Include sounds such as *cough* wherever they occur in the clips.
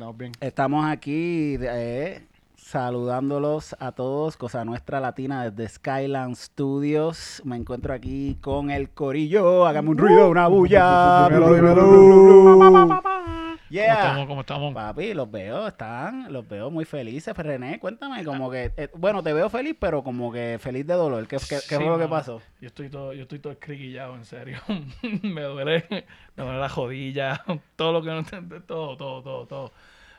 Estamos bien, aquí eh, saludándolos a todos, Cosa Nuestra Latina desde Skyland Studios. Me encuentro aquí con el corillo. Hágame un ruido, una bulla. Dímelo, dímelo. Yeah. ¿Cómo estamos? ¿Cómo estamos? Papi, los veo, están, los veo muy felices. René, cuéntame, como que, eh, bueno, te veo feliz, pero como que feliz de dolor. ¿Qué, qué, qué fue lo que pasó? Yo estoy todo, yo estoy todo escriquillado, en serio. *laughs* me duele, me duele la jodilla, *laughs* todo lo que no *laughs* todo, todo, todo, todo.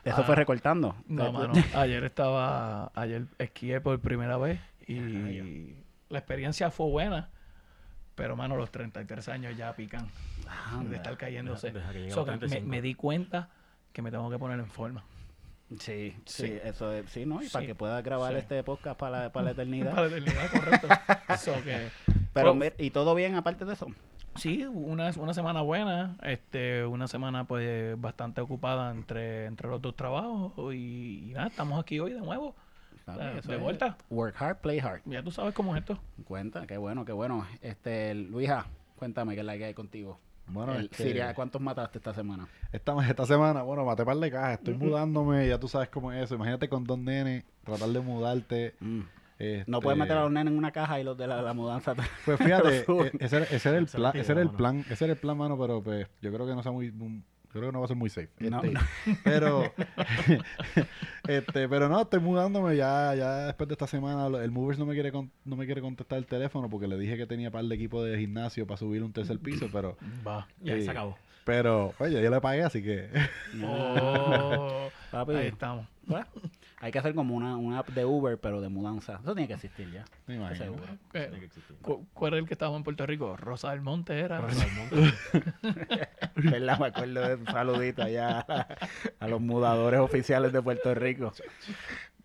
Eso Ah, fue recortando. No, mano, *laughs* ayer estaba, ayer esquié por primera vez y la experiencia fue buena, pero mano, los 33 años ya pican Ah, de estar cayéndose. Deja- deja que llegue a So los que me, 35. me di cuenta que me tengo que poner en forma. Sí, sí, Sí. eso es, sí, ¿no? Y para que pueda grabar sí. este podcast para la, para la *laughs* eternidad. Para la eternidad, correcto. *laughs* So que, Pero, Fue- mir- ¿y todo bien aparte de eso? Sí, una, una semana buena, este, una semana pues bastante ocupada entre, entre los dos trabajos y, y nada, estamos aquí hoy de nuevo, eso de vuelta. Work hard, play hard. Ya tú sabes cómo es esto. Cuenta, qué bueno, qué bueno. Este, Luisa, cuéntame qué es la que hay contigo. Bueno, El- este, Siria, ¿cuántos mataste esta semana? esta, esta semana, bueno, maté par de cajas. Estoy mudándome, ya tú sabes cómo es eso. Imagínate con dos nenes, tratar de mudarte. Mm. Este, No puedes meter a los nenes en una caja y los de la, la mudanza. *laughs* Pues fíjate, *laughs* eh, ese, era- ese era el plan, ese era el plan, ese era el plan, mano, pero pues yo creo que no sea muy, muy- yo creo que no va a ser muy safe. No, Este, no. *laughs* Pero, este, pero no, estoy mudándome ya, ya después de esta semana. El Movers no me quiere con- no me quiere contestar el teléfono porque le dije que tenía par de equipo de gimnasio para subir un tercer piso, pero, Va. Y ahí Sí. se acabó. pero, oye, yo le pagué, así que Oh, Papi, ahí estamos. Hay que hacer como una, una app de Uber, pero de mudanza. Eso tiene que existir ya. me imagino. Seguro. Eh, Tiene que existir. cu- ¿Cuál era el que estaba en Puerto Rico? Rosa del Monte era. Rosa del Monte. *laughs* ¿Verdad? Me acuerdo de un saludito allá a, a los mudadores oficiales de Puerto Rico.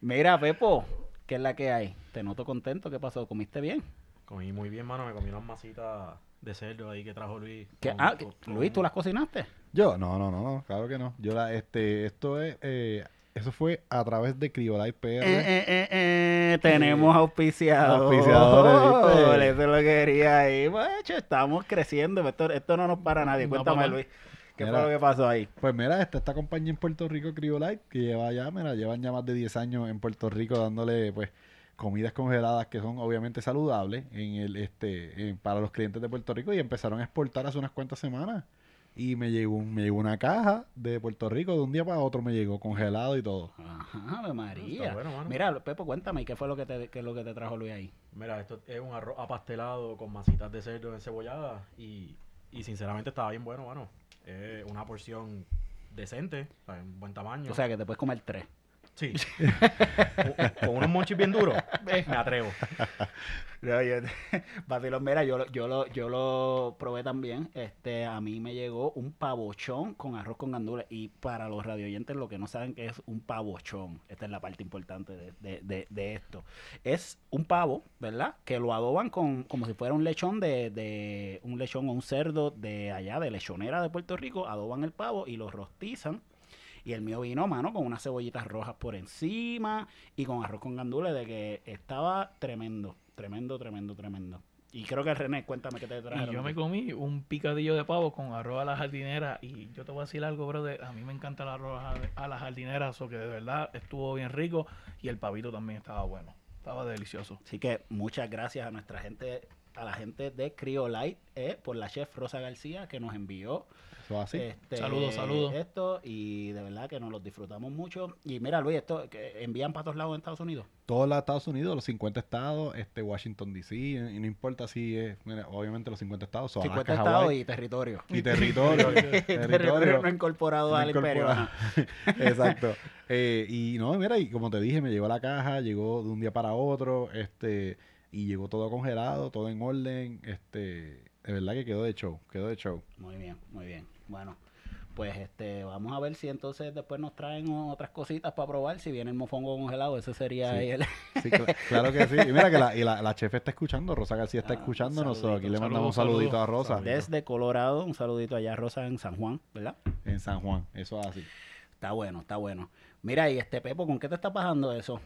Mira, Pepo, ¿qué es la que hay? Te noto contento. ¿Qué pasó? ¿Comiste bien? Comí muy bien, mano. Me comí unas masitas de cerdo ahí que trajo Luis. ¿Qué- con- ah, con- Luis, ¿tú las cocinaste? Yo, no, no, no, no, claro que no. Yo la, este, esto es, eh, eso fue a través de Criolite PR. Eh, eh, eh, eh, tenemos auspiciadores. Auspiciadores. Eso lo quería ahí. Pues, estamos creciendo. Esto, esto no nos para nadie. No, Cuéntame, papá. Luis. ¿Qué Mira. fue lo que pasó ahí? Pues mira, esta, esta compañía en Puerto Rico, Criolite, que lleva ya, mira, llevan ya más de 10 años en Puerto Rico dándole, pues, comidas congeladas que son obviamente saludables en el, este, en- para los clientes de Puerto Rico y empezaron a exportar hace unas cuantas semanas. Y me llegó, un- me llegó una caja de Puerto Rico, de un día para otro me llegó congelado y todo. Ajá, María. Bueno. Mira, Pepo, cuéntame, ¿y ¿qué fue lo que te, qué es lo que te trajo Luis ahí? Mira, esto es un arroz apastelado con masitas de cerdo encebollada y, y sinceramente estaba bien bueno, mano. Es una porción decente, o sea, en buen tamaño. O sea, que te puedes comer tres. Sí. *laughs* con, unos monchis bien duros, me atrevo. No, yo, *laughs* vacilón, mira, yo, lo- yo, lo, yo lo probé también. Este, a mí me llegó un pavochón con arroz con gandules. Y para los radioyentes, lo que no saben que es un pavochón, esta es la parte importante de, de- de- de esto. Es un pavo, ¿verdad? Que lo adoban con como si fuera un lechón de, de un lechón o un cerdo de allá, de lechonera de Puerto Rico. Adoban el pavo y lo rostizan. Y el mío vino, mano, con unas cebollitas rojas por encima y con arroz con gandules de que estaba tremendo, tremendo, tremendo, tremendo. Y creo que René, cuéntame qué te Y trajeron. yo me comí un picadillo de pavo con arroz a la jardinera. Y yo te voy a decir algo, brother. A mí me encanta el arroz a, a la jardinera. Eso que de verdad estuvo bien rico. Y el pavito también estaba bueno. Estaba delicioso. Así que muchas gracias a nuestra gente, a la gente de Criolite, eh, por la chef Rosa García que nos envió Eso así. este, Saludos, saludos. esto y de verdad que nos los disfrutamos mucho. Y mira, Luis, esto que envían para todos lados en Estados Unidos. Todos los Estados Unidos, los 50 estados, este Washington DC, y no importa si es, mira, obviamente los 50 estados son 50 Alaska, estados y territorio. y territorio. *laughs* territorio territorio. no *laughs* incorporado No al imperio. incorporado. ajá. *laughs* Exacto. Eh, y no, mira, y como te dije, me llegó la caja, llegó de un día para otro, este, y llegó todo congelado, todo en orden, este, de verdad que quedó de show, quedó de show. Muy bien, muy bien. Bueno, pues este, vamos a ver si entonces después nos traen otras cositas para probar. Si viene el mofongo congelado, ese sería Sí. ahí el... *laughs* Sí, cl- claro que sí. Y mira que la, y la, la chef está escuchando, Rosa García está Ah, escuchándonos, saludito, aquí le mandamos un saludito a Rosa Saludito. Desde Colorado, un saludito allá a Rosa en San Juan, ¿verdad? en San Juan, eso es así. Está bueno, está bueno. Mira, y este Pepo, ¿con qué te está pasando eso?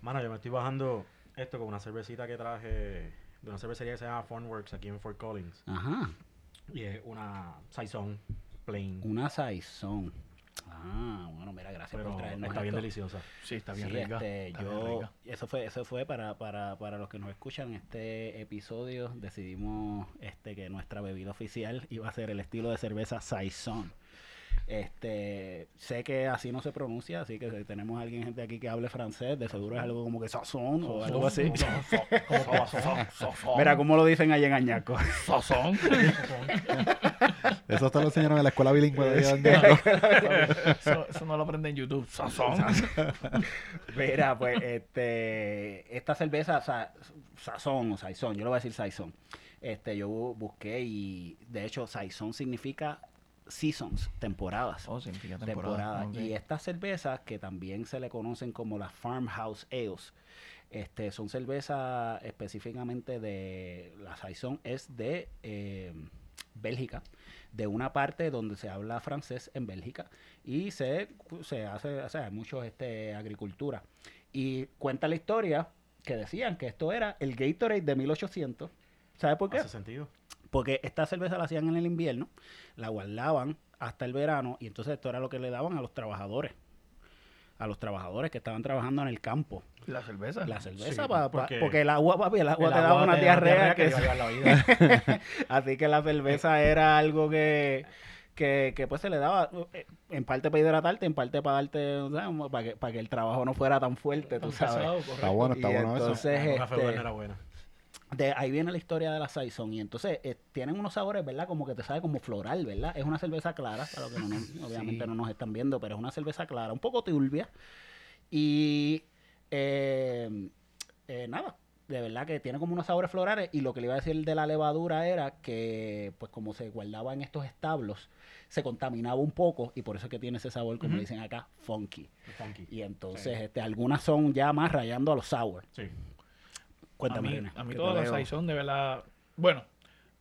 Mano, yo me estoy bajando esto con una cervecita que traje de una cervecería que se llama Funworks aquí en Fort Collins. Ajá, Y es una Saison plain. una saizón. Ah, bueno, mira, gracias Pero por traernos está bien esto. deliciosa. Sí, está bien Sí, rica. este, está bien yo, rica. eso fue, eso fue para, para, para los que nos escuchan este episodio, decidimos este que nuestra bebida oficial iba a ser el estilo de cerveza Saison. Este, sé que así no se pronuncia, así que si tenemos a alguien gente aquí que hable francés, de seguro es algo como que sazón o algo así. *laughs* Mira cómo lo dicen allá en Añaco. Sazón. Eso te lo enseñaron en la escuela bilingüe de *laughs* eso, eso no lo aprende en YouTube. Sazón. Mira, pues, este, esta cerveza, sa- sazón o saison, yo le voy a decir saison. Este, yo bu- busqué y, de hecho, saison significa seasons, temporadas. Oh, significa temporada. Y estas cervezas, que también se le conocen como las farmhouse ales, este, son cervezas específicamente de, la saison es de eh, Bélgica, de una parte donde se habla francés en Bélgica y se, se hace, o sea, hay mucho este, agricultura. Y cuenta la historia que decían que esto era el Gatorade de 1800. ¿Sabe por qué? Hace sentido. Porque esta cerveza la hacían en el invierno, la guardaban hasta el verano y entonces esto era lo que le daban a los trabajadores. A los trabajadores que estaban trabajando en el campo. La cerveza. La cerveza, Sí, pa- pa- porque- porque, el agua, papi, el agua El te daba agua una te da diarrea. que te iba a llevar la *laughs* vida. Así que la cerveza era algo que, que, que, pues se le daba eh, en parte para hidratarte, en parte para darte, o sea, como para que, para que el trabajo no fuera tan fuerte, tú sabes. Está bueno, está Y bueno eso. entonces, Un café este, bueno era buena. De ahí viene la historia de la Saison y entonces eh, tienen unos sabores, ¿verdad? Como que te sabe como floral, ¿verdad? Es una cerveza clara, para los que no *laughs* obviamente no nos están viendo, pero es una cerveza clara, un poco turbia y eh, eh, nada, de verdad que tiene como unos sabores florales y lo que le iba a decir de la levadura era que pues como se guardaba en estos establos se contaminaba un poco y por eso es que tiene ese sabor, como dicen acá, funky. Funky. Y entonces este, algunas son ya más rayando a los sour. Sí. A Cuéntame, mí, a mí todas las veo. Saison de verdad, bueno,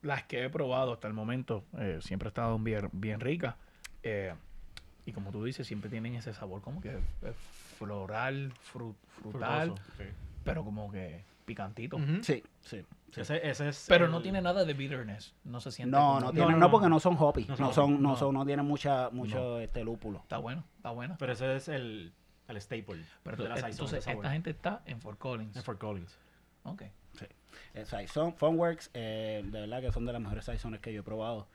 las que he probado hasta el momento eh, siempre han estado bien, bien ricas. eh, y como tú dices, siempre tienen ese sabor como que eh, floral, fru- frutal, Frutoso, sí. pero como que picantito. Sí, sí. sí. Ese, ese es Pero el- no tiene nada de bitterness. No se siente. No, como- no, no, tienen, no, no, no. porque no son hoppy, No no, son son, no no. son, no tienen mucha, mucho este lúpulo. Está bueno, está bueno. Pero ese es el, el staple Pero de la Saison, entonces, esta gente está en Fort Collins. En Fort Collins. Ok. Eh, Saison, Funworks, eh, de verdad que son de las mejores Saisones que yo he probado.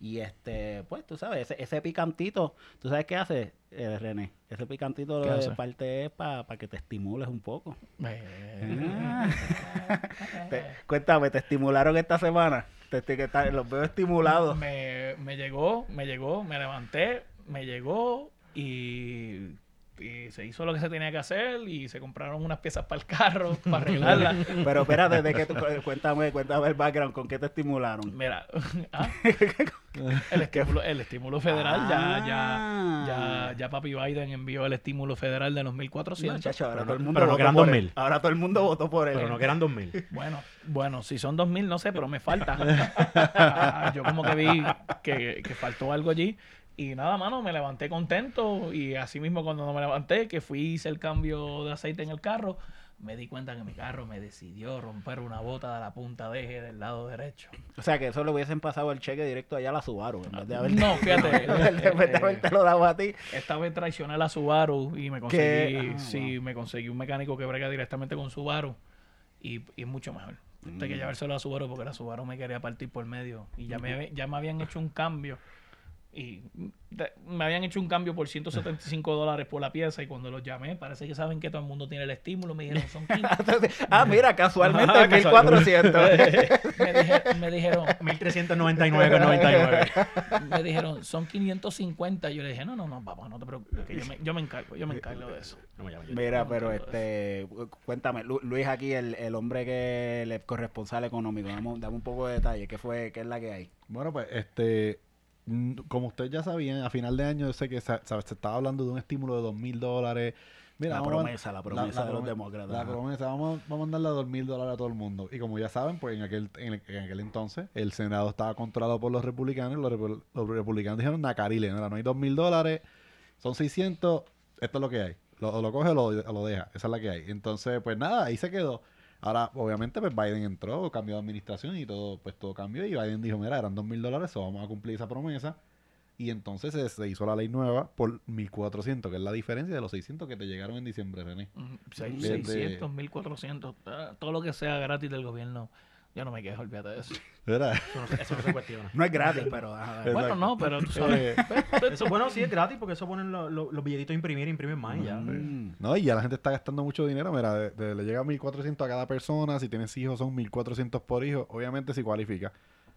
Y este, pues tú sabes, ese, ese picantito, ¿tú sabes qué hace, eh, René? Ese picantito ¿Qué de parte es para que te estimules un poco. Eh, *laughs* Te- cuéntame, ¿te estimularon esta semana? Te, te- está- los veo estimulados. me, me llegó, me llegó, me levanté, me llegó y, y se hizo lo que se tenía que hacer y se compraron unas piezas para el carro, *laughs* para arreglarla. Pero espérate, de que tú- cuéntame, cuéntame el background, ¿con qué te estimularon? Mira, *laughs* ah, *laughs* el, estímulo, el estímulo federal, ya, Ah. ya, ya, ya papi Biden envió el estímulo federal de los 1400. Muchacho, ahora Pero todo el no- mundo pero no quedan por 2000. él. Ahora todo el mundo votó por él. Pero no que eran 2000. Bueno, bueno, si son 2000, no sé, pero me falta. Yo como que vi que, que faltó algo allí. Y nada, mano, me levanté contento. Y así mismo cuando no me levanté, que fui hice el cambio de aceite en el carro, me di cuenta que mi carro me decidió romper una bota de la punta de eje del lado derecho. O sea, que eso le hubiesen pasado el cheque directo allá a la Subaru, en vez de haber No, fíjate. *laughs* en vez de eh, haberte lo dado a ti. Esta vez traicioné a la Subaru y me conseguí, ¿Qué? Ah, sí, me conseguí un mecánico que brega directamente con Subaru y, y es mucho mejor. Hay que Mm. llevárselo a Subaru porque la Subaru me quería partir por medio y ya me, ya me habían hecho un cambio y de- me habían hecho un cambio por 175 *laughs* dólares por la pieza y cuando los llamé parece que saben que todo el mundo tiene el estímulo me dijeron son *laughs* 15 ah, mira, casualmente Ajá, 1400. *laughs* me, dije- me dijeron 1399,99. me dijeron son 550 y yo le dije no no no papá no te preocupes que yo me, yo me encargo yo me encargo de eso No me llames. Mira, pero este, cuéntame, Lu- Luis aquí, el, el hombre que le corresponsal económico, dame, dame un poco de detalle, ¿qué fue, qué es la que hay? Bueno, pues, este, como ustedes ya sabían, a final de año yo sé que se, estaba hablando de un estímulo de dos mil dólares. Mira, La a- promesa, la promesa de los demócratas, La promesa, vamos, a- vamos a darle dos mil dólares a todo el mundo. Y como ya saben, pues en aquel, en, el- en aquel entonces el Senado estaba controlado por los republicanos. y Los, los republicanos dijeron, nacarile, no, no hay dos mil dólares, son 600, esto es lo que hay. Lo, lo coge o lo, o lo deja, esa es la que hay. Entonces, pues nada, ahí se quedó. Ahora, obviamente, pues Biden entró, cambió de administración y todo, pues todo cambió. Y Biden dijo, mira, eran dos mil dólares, vamos a cumplir esa promesa. Y entonces se, se hizo la ley nueva por 1400, que es la diferencia de los 600 que te llegaron en diciembre, René. Mm, seis- Desde- 600, 1400, ah, todo lo que sea gratis del gobierno, yo no me quejo, olvídate de eso. *laughs* ¿Verdad? Eso no, se- eso no se cuestiona. No es gratis, pero... ajá. Bueno, no, pero tú sabes. Eh, Eso, bueno, sí es gratis porque eso ponen lo- lo- los billetitos a imprimir, imprimen más y ya. Mm. No, y ya la gente está gastando mucho dinero. Mira, de- de- le llega 1400 a cada persona. Si tienes hijos, son 1400 por hijo. Obviamente, si cualifica.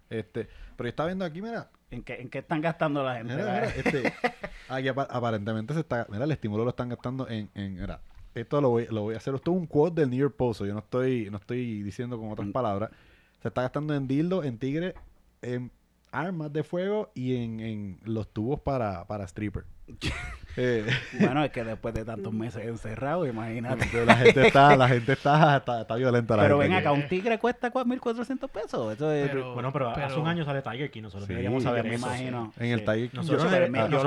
Este, pero yo estaba viendo aquí, mira, ¿En qué, ¿En qué están gastando la gente? Mira, mira, este, *laughs* aquí apa- aparentemente se está, mira, el estímulo lo están gastando en, en mira, esto lo voy, lo voy a hacer, esto es un quote del New York Post, yo no estoy, no estoy diciendo con otras Mm. palabras, se está gastando en dildo, en tigre, en armas de fuego y en, en los tubos para, para stripper. Eh, Bueno, es que después de tantos meses encerrado, imagínate. pero la gente está, la gente está, está, está violenta la Pero gente ven acá, un tigre cuesta cua- 1.400 pesos. Eso es... Pero- Bueno, pero, hace un año sale Tiger King, nosotros Sí, deberíamos saber me eso. imagino. En el Sí. Tiger King. Nosotros, Yo- lo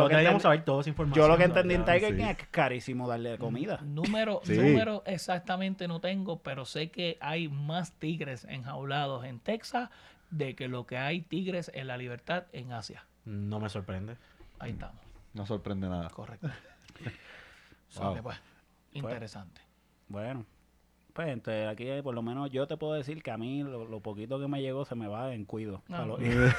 que deberíamos entendí- saber toda esa información. Yo lo que entendí en ¿verdad? Tiger Sí. King es que es carísimo darle comida. Número, Sí. número exactamente no tengo, pero sé que hay más tigres enjaulados en Texas de que lo que hay tigres en la libertad en Asia. No me sorprende. Ahí estamos, No sorprende nada. correcto. *laughs* Wow. que, pues, interesante. Bueno, pues entonces aquí eh, por lo menos yo te puedo decir que a mí lo, lo poquito que me llegó se me va en cuido. Ah, a los *laughs* hijos.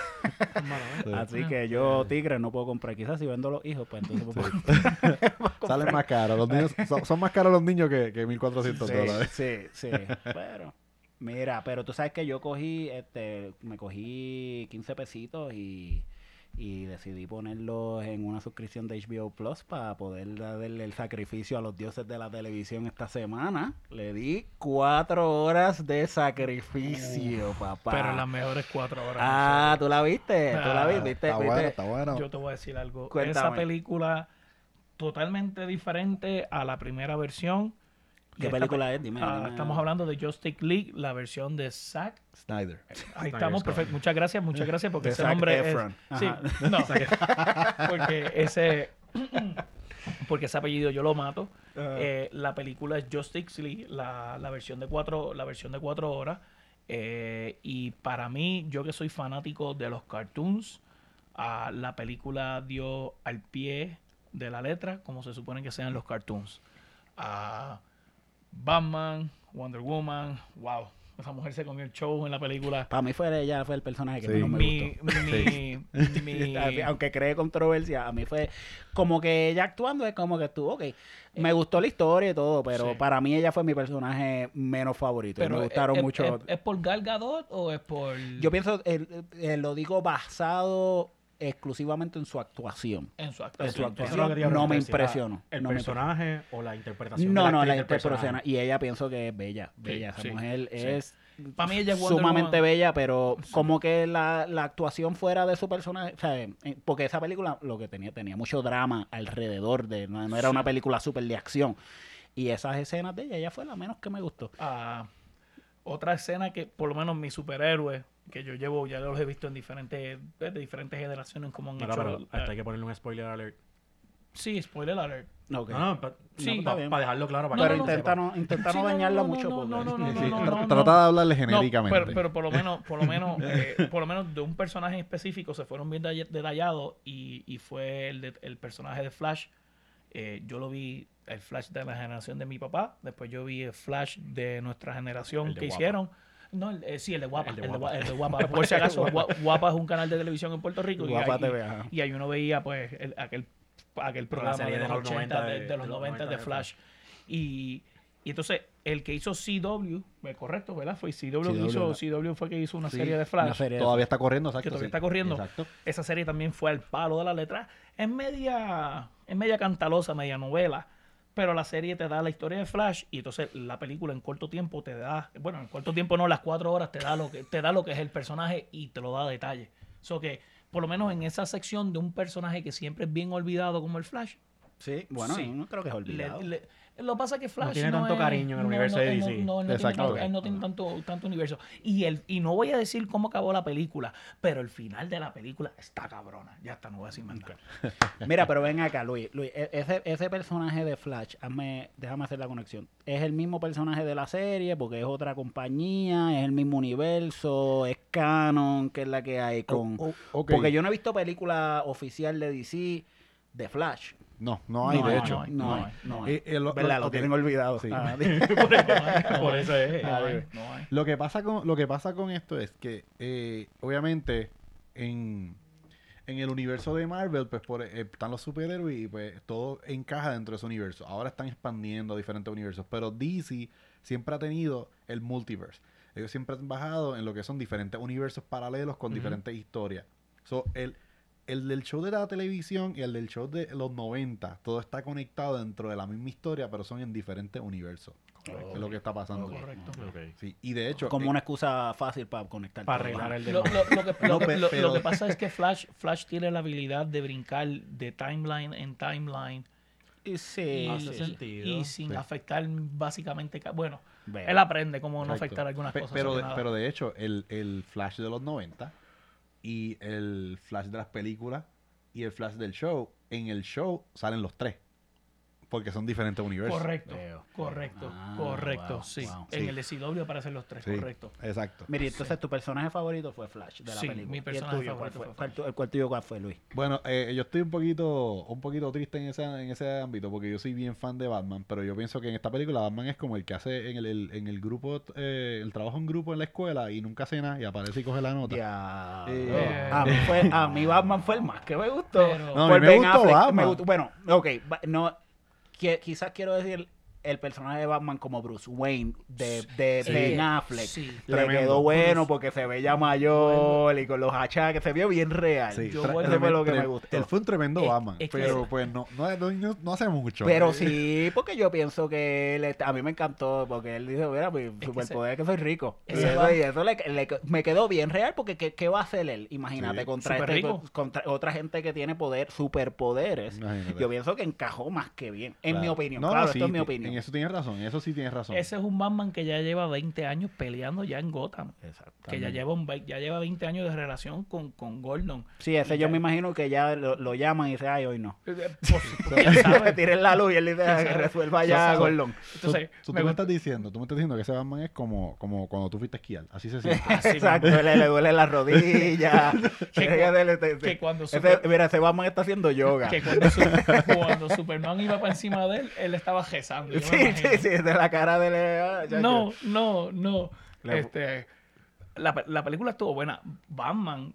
Sí. Así que yo tigre no puedo comprar. Quizás si vendo los hijos, pues entonces puedo *laughs* Salen más caros. Los niños, son, son más caros los niños que, que 1400 Sí, dólares. sí, sí. Pero, mira, pero tú sabes que yo cogí, este, me cogí 15 pesitos y, y decidí ponerlos en una suscripción de HBO Plus para poder darle el sacrificio a los dioses de la televisión esta semana. Le di cuatro horas de sacrificio, papá. Pero las mejores cuatro horas. Ah, tú la viste, tú la Ah, viste, viste, Está viste? bueno, está bueno. Yo te voy a decir algo. Esa película totalmente diferente a la primera versión. ¿Qué Esta *laughs* película pe- es? Dime, Ah, dime. Estamos hablando de Justice League, la versión de Zack. Snyder. Ahí Snyder estamos, perfecto. Muchas gracias, muchas gracias porque De ese Zac nombre Efron. es... Sí, no, *laughs* porque ese... *clears throat* Porque ese apellido yo lo mato. Eh, la película es Justice League, la, la versión de cuatro, la versión de cuatro horas. Eh, y para mí, yo que soy fanático de los cartoons, ah, la película dio al pie de la letra como se supone que sean los cartoons. Ah, Batman, Wonder Woman, wow. Esa mujer se comió el show en la película. Para mí fue ella fue el personaje que Sí. menos me Mi, gustó. mi, *laughs* mi- Aunque cree controversia, a mí fue como que ella actuando es como que estuvo, ok. Me gustó la historia y todo, pero Sí. para mí ella fue mi personaje menos favorito. y pero me gustaron ¿es, mucho. ¿es, es por Gal Gadot o es por...? Yo pienso, eh, eh, lo digo basado exclusivamente en su actuación. en su en actuación. su es lo actuación no me impresionó. ¿El no me personaje o la interpretación? No, de no, la interpretación. Y ella pienso que es bella, bella. Esa sí, mujer sí. es Para mí ella es sumamente Woman. bella, pero como que la, la actuación fuera de su personaje, o sea, eh, porque esa película lo que tenía, tenía mucho drama alrededor de, no, no era una película súper de acción. Y esas escenas de ella, ella fue la menos que me gustó. Ah, otra escena que por lo menos mi superhéroe que yo llevo ya los he visto en diferentes de diferentes generaciones como han hecho pero hasta hay que ponerle un spoiler alert. sí spoiler alert. No, no, pa- Sí. para está bien. dejarlo claro. Para pero intenta no, intenta Sí, no no, dañarla no, no, mucho. porque- Sí, trata de hablarle No, genéricamente. pero, pero por lo menos, por lo menos, *laughs* eh, por lo menos de un personaje específico se fueron bien detallados y, y fue el, de- el personaje de Flash. Eh, yo lo vi el Flash de la generación de mi papá, después yo vi el Flash de nuestra generación de que Guapa. hicieron. No, el- eh, sí, el de Guapa. El de de, Guapa. Gua- el de Guapa. Por si acaso, Gua- *laughs* Guapa es un canal de televisión en Puerto Rico. y Guapa ahí- TV, y ahí uno veía pues el- aquel, aquel programa de, de los los 80, 90 de, de- de los 90 de de Flash. Y, y entonces el que hizo CW, ¿eh, correcto, ¿verdad? Fue CW, que hizo. CW fue que hizo una Sí, serie de Flash. Una serie de- Todavía está corriendo, exacto. Que todavía sí. está corriendo. Exacto. Esa serie también fue al palo de la letra. Es media, es media cantalosa, media novela. Pero la serie te da la historia de Flash y entonces la película en corto tiempo te da, bueno, en corto tiempo no, las cuatro horas te da lo que, te da lo que es el personaje y te lo da a detalle. So que, por lo menos en esa sección de un personaje que siempre es bien olvidado como el Flash, Sí, bueno, Sí. no creo que es le- olvidado. le- Lo que pasa es que Flash tiene tanto es- cariño en el no, universo no, de él no- DC. No, él no tiene, él no tiene tanto, tanto universo. Y, el, y no voy a decir cómo acabó la película, pero el final de la película está cabrona. Ya está, no voy a decir más nada. *laughs* Mira, pero ven acá, Luis. Luis, e- ese, ese personaje de Flash, hazme- déjame hacer la conexión. ¿Es el mismo personaje de la serie? Porque es otra compañía, es el mismo universo, es canon, que es la que hay con... Oh, oh. Porque yo no he visto película oficial de DC de Flash. No, no hay, No de hecho. no hay, No, hay. Eh, eh, lo- tienen olvidado. Sí. Ah, *laughs* Por eso es. Hay. Lo que pasa con, lo que pasa con esto es que, eh, obviamente, en, en el universo de Marvel, pues por, eh, están los superhéroes y pues todo encaja dentro de ese universo. Ahora están expandiendo a diferentes universos, pero DC siempre ha tenido el multiverse. Ellos siempre han bajado en lo que son diferentes universos paralelos con diferentes historias. So, el, el del show de la televisión y el del show de los 90, todo está conectado dentro de la misma historia, pero son en diferentes universos. Correcto. Es lo que está pasando. Correcto. Sí, y de hecho, Como eh, una excusa fácil para conectar. Para arreglar el Lo, de lo- lo que, No, lo- pasa es que Flash, Flash tiene la habilidad de brincar de timeline en timeline Y y, sí, Hace sí. sentido. y sin Sí. afectar básicamente... ca- Bueno, Veo. él aprende cómo no afectar algunas Pe- cosas. Pero, de, nada. pero de hecho, el, el Flash de los 90 y el Flash de las películas y el Flash del show, en el show salen los tres. Porque son diferentes universos. Correcto, Veo. correcto, Ah, correcto, wow, sí. wow. En Sí. el SCW aparecen los tres, Sí, correcto. Exacto. Mire, entonces tu personaje favorito fue Flash de la Sí, película. mi ¿Y el personaje tuyo cuál favorito fue? fue ¿Cuál Flash. tu- ¿El cuál tuyo cuál fue, Luis? Bueno, eh, yo estoy un poquito, un poquito triste en ese, en ese ámbito porque yo soy bien fan de Batman, pero yo pienso que en esta película Batman es como el que hace en el, el- en el grupo, eh, el trabajo en grupo en la escuela y nunca hace nada y aparece y coge la nota. Ya. Eh, a, mí fue, a mí Batman fue el más que me gustó. Pero- No, a mí me gustó Affleck, Batman. me gustó- Bueno, ok. No, qui- quizás quiero decir el personaje de Batman como Bruce Wayne de, de Sí. Ben Affleck. Sí. Le Tremendo. quedó bueno porque se ve ya mayor y con los achaques se vio bien real. Sí, Yo tre- vuelvo- Eso fue lo que tre- me gustó. Él fue un tremendo Es- Batman, es que- pero pues no, no, no, no hace mucho. Pero Eh, sí, porque yo pienso que él está- a mí me encantó, porque él dice, mira, mi que superpoder es que soy rico. Y eso, va- y eso le, le- me quedó bien real, porque ¿qué, qué va a hacer él? Imagínate, Sí. contra, este- contra otra gente que tiene poder, superpoderes. Imagínate. Yo pienso que encajó más que bien, en Claro. mi opinión. No, claro, no, sí, esto es mi opinión. En eso tienes razón, en eso sí tienes razón. Ese es un Batman que ya lleva 20 años peleando ya en Gotham. Exacto. Que ya lleva, un, ya lleva 20 años de relación con, con Gordon. Sí, ese Y yo ya- me imagino que ya lo, lo llaman y dice, ay, hoy no. Eh, eh, *laughs* pues. Tiren la luz y él dice, ¿Quién "Ah, que resuelva ¿Quién ya? Gordon. Entonces, So, tú me estás diciendo, tú me estás diciendo que ese Batman es como, como cuando tú fuiste a esquiar, así se siente. *laughs* Exacto, le, le duele la rodilla. *laughs* Que que cuando ese- mira, ese Batman está haciendo yoga. que cuando, su- cuando Superman iba para encima de él, él estaba rezando. Yo Sí, sí, sí, de la cara de la... ya, No, no, no. Le- Este, la, la película estuvo buena. Batman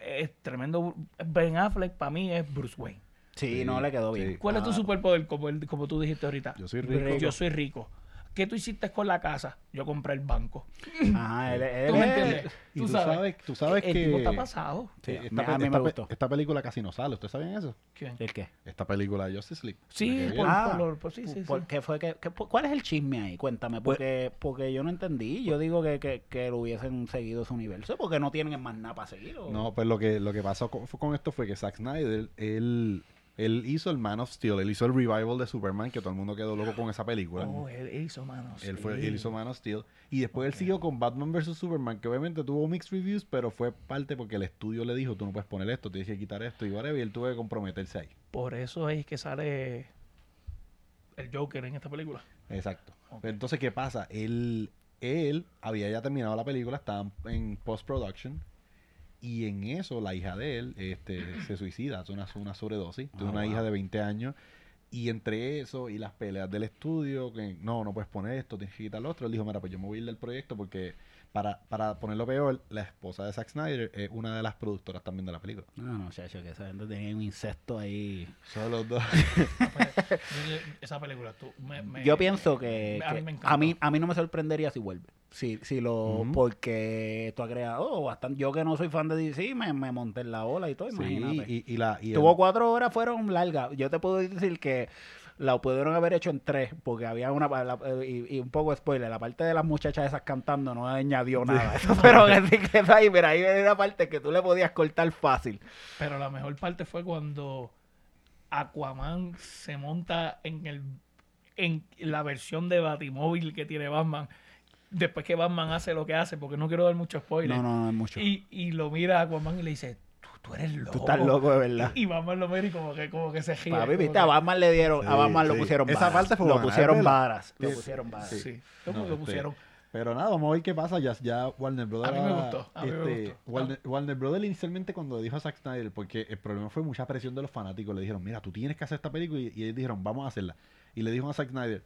es tremendo. Ben Affleck para mí es Bruce Wayne. Sí, Sí, no le quedó bien. ¿Cuál es tu Ah, superpoder? Como, el- como tú dijiste ahorita. Yo soy rico. Rico. Yo soy rico. ¿Qué tú hiciste con la casa? Yo compré el banco. *clears throat* Ajá, él, él ¿Tú me entiendes? Y Tú tú sabes. sabes, tú sabes el que tipo está pasado. Sí, a esta, a mí me esta pe- gustó. esta película casi no sale. ¿Ustedes saben eso? ¿Quién? ¿El qué? Esta película de Justice League. Sí, por. Ah, por sí, sí, ¿Por sí. qué fue que, ¿Cuál es el chisme ahí? Cuéntame, porque, porque yo no entendí. Yo digo que, que, que lo hubiesen seguido su universo, porque no tienen más nada para seguir. ¿o? No, pues lo que, lo que pasó con, con esto fue que Zack Snyder, él, él hizo el Man of Steel, él hizo el revival de Superman, que todo el mundo quedó loco con esa película. Oh, él hizo manos. Él, fue, él hizo Man of Steel. Y después él siguió con Batman vs. Superman, que obviamente tuvo mixed reviews, pero fue parte porque el estudio le dijo, tú no puedes poner esto, tienes que quitar esto y whatever, y él tuvo que comprometerse ahí. Por eso es que sale el Joker en esta película. Exacto. Pero entonces, ¿qué pasa? Él, él había ya terminado la película, estaba en post-production, y en eso la hija de él este, se suicida, hace una, una sobredosis, tiene Ah, una wow. hija de 20 años, y entre eso y las peleas del estudio, que no, no puedes poner esto, tienes que quitar lo otro, él dijo, mira, pues yo me voy a ir del proyecto porque, para, para ponerlo peor, la esposa de Zack Snyder es una de las productoras también de la película. No, no, chacho, que esa gente tenía un insecto ahí. Son los dos. Esa película, tú, me- me- Yo pienso que, a mí me a, encantó. mí, a mí no me sorprendería si vuelve. Si, si lo, porque tú has creado bastante. Yo que no soy fan de DC, me, me monté en la ola y todo, Sí, imagínate. y, y la... y Tuvo el- cuatro horas, fueron largas. Yo te puedo decir que la pudieron haber hecho en tres, porque había una la- y, y un poco de spoiler, la parte de las muchachas esas cantando no añadió nada. *laughs* Eso fueron así que es ahí, mira, ahí era la parte que tú le podías cortar fácil. Pero la mejor parte fue cuando Aquaman se monta en el en la versión de Batimóvil que tiene Batman, después que Batman hace lo que hace, porque no quiero dar mucho spoiler, No, no, no es mucho. y, y lo mira a Aquaman y le dice, tú, tú eres loco. Tú estás loco de verdad. Y Batman lo mira y como que, como que se gira. Papi, como viste, que- a Batman le dieron, a Sí, Batman lo pusieron Esa varas. parte fue Lo pusieron varas. Lo pusieron varas. Sí, No, que este, pusieron. Pero nada, vamos a ver qué pasa. Ya, ya Warner Brothers. A mí me gustó, a mí me este, gustó. Warner, Warner Brothers inicialmente cuando dijo a Zack Snyder, porque el problema fue mucha presión de los fanáticos, le dijeron, mira, tú tienes que hacer esta película y, y ellos dijeron, vamos a hacerla. Y le dijo a Zack Snyder,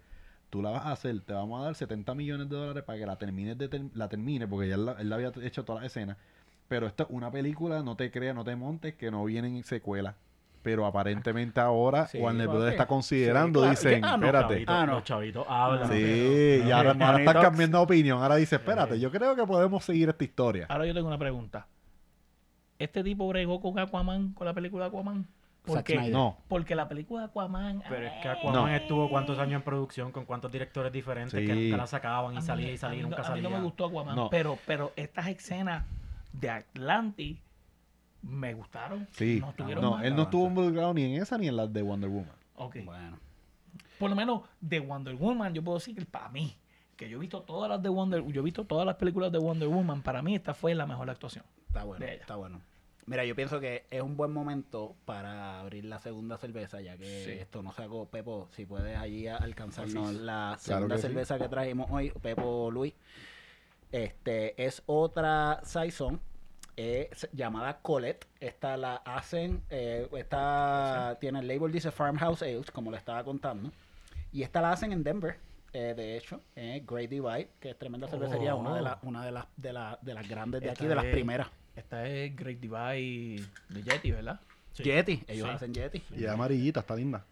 tú la vas a hacer, te vamos a dar 70 millones de dólares para que la termines, de ter- la termine, porque ya él, la- él la había hecho todas las escenas. Pero esta es una película, no te creas, no te montes, que no vienen secuelas. Pero aparentemente *laughs* ahora Sí, Warner. Brothers está considerando, Sí, claro. dicen, Ah, no, espérate. Ah, no. Los chavitos hablan. Sí, pero- y ahora, ahora están cambiando de opinión. Ahora dice, espérate, yo creo que podemos seguir esta historia. Ahora yo tengo una pregunta. ¿Este tipo bregó con Aquaman, con la película Aquaman? ¿Por Zack qué? Snyder. No, Porque la película Aquaman... Pero es que ay, Aquaman estuvo cuántos años en producción con cuántos directores diferentes que nunca la sacaban a y mí- salía y a salía y no- nunca A mí salía. no me gustó Aquaman, No. pero, pero estas escenas de Atlantis me gustaron. sí. No, estuvieron No, él no estuvo involucrado ni en esa ni en las de Wonder Woman. Ok. Bueno. Por lo menos de Wonder Woman, yo puedo decir que para mí, que yo he visto todas las de Wonder yo he visto todas las películas de Wonder Woman, para mí esta fue la mejor actuación. Está bueno, de ella. está bueno. Mira, yo pienso que es un buen momento para abrir la segunda cerveza, ya que Sí. esto no sacó Pepo, si puedes allí alcanzarnos la Claro segunda sí. cerveza que trajimos hoy, Pepo Luis. Este es otra Saison llamada Colette. Esta la hacen, eh, esta tiene el label dice Farmhouse Ales, como le estaba contando. Y esta la hacen en Denver, eh, de hecho, eh, Great Divide, que es tremenda cervecería, una de las, una de las, de las, de las grandes de aquí, de las primeras. Esta es Great Divide de Yeti, ¿verdad? Sí. Yeti, ellos Sí. hacen Yeti. Y es amarillita, está linda.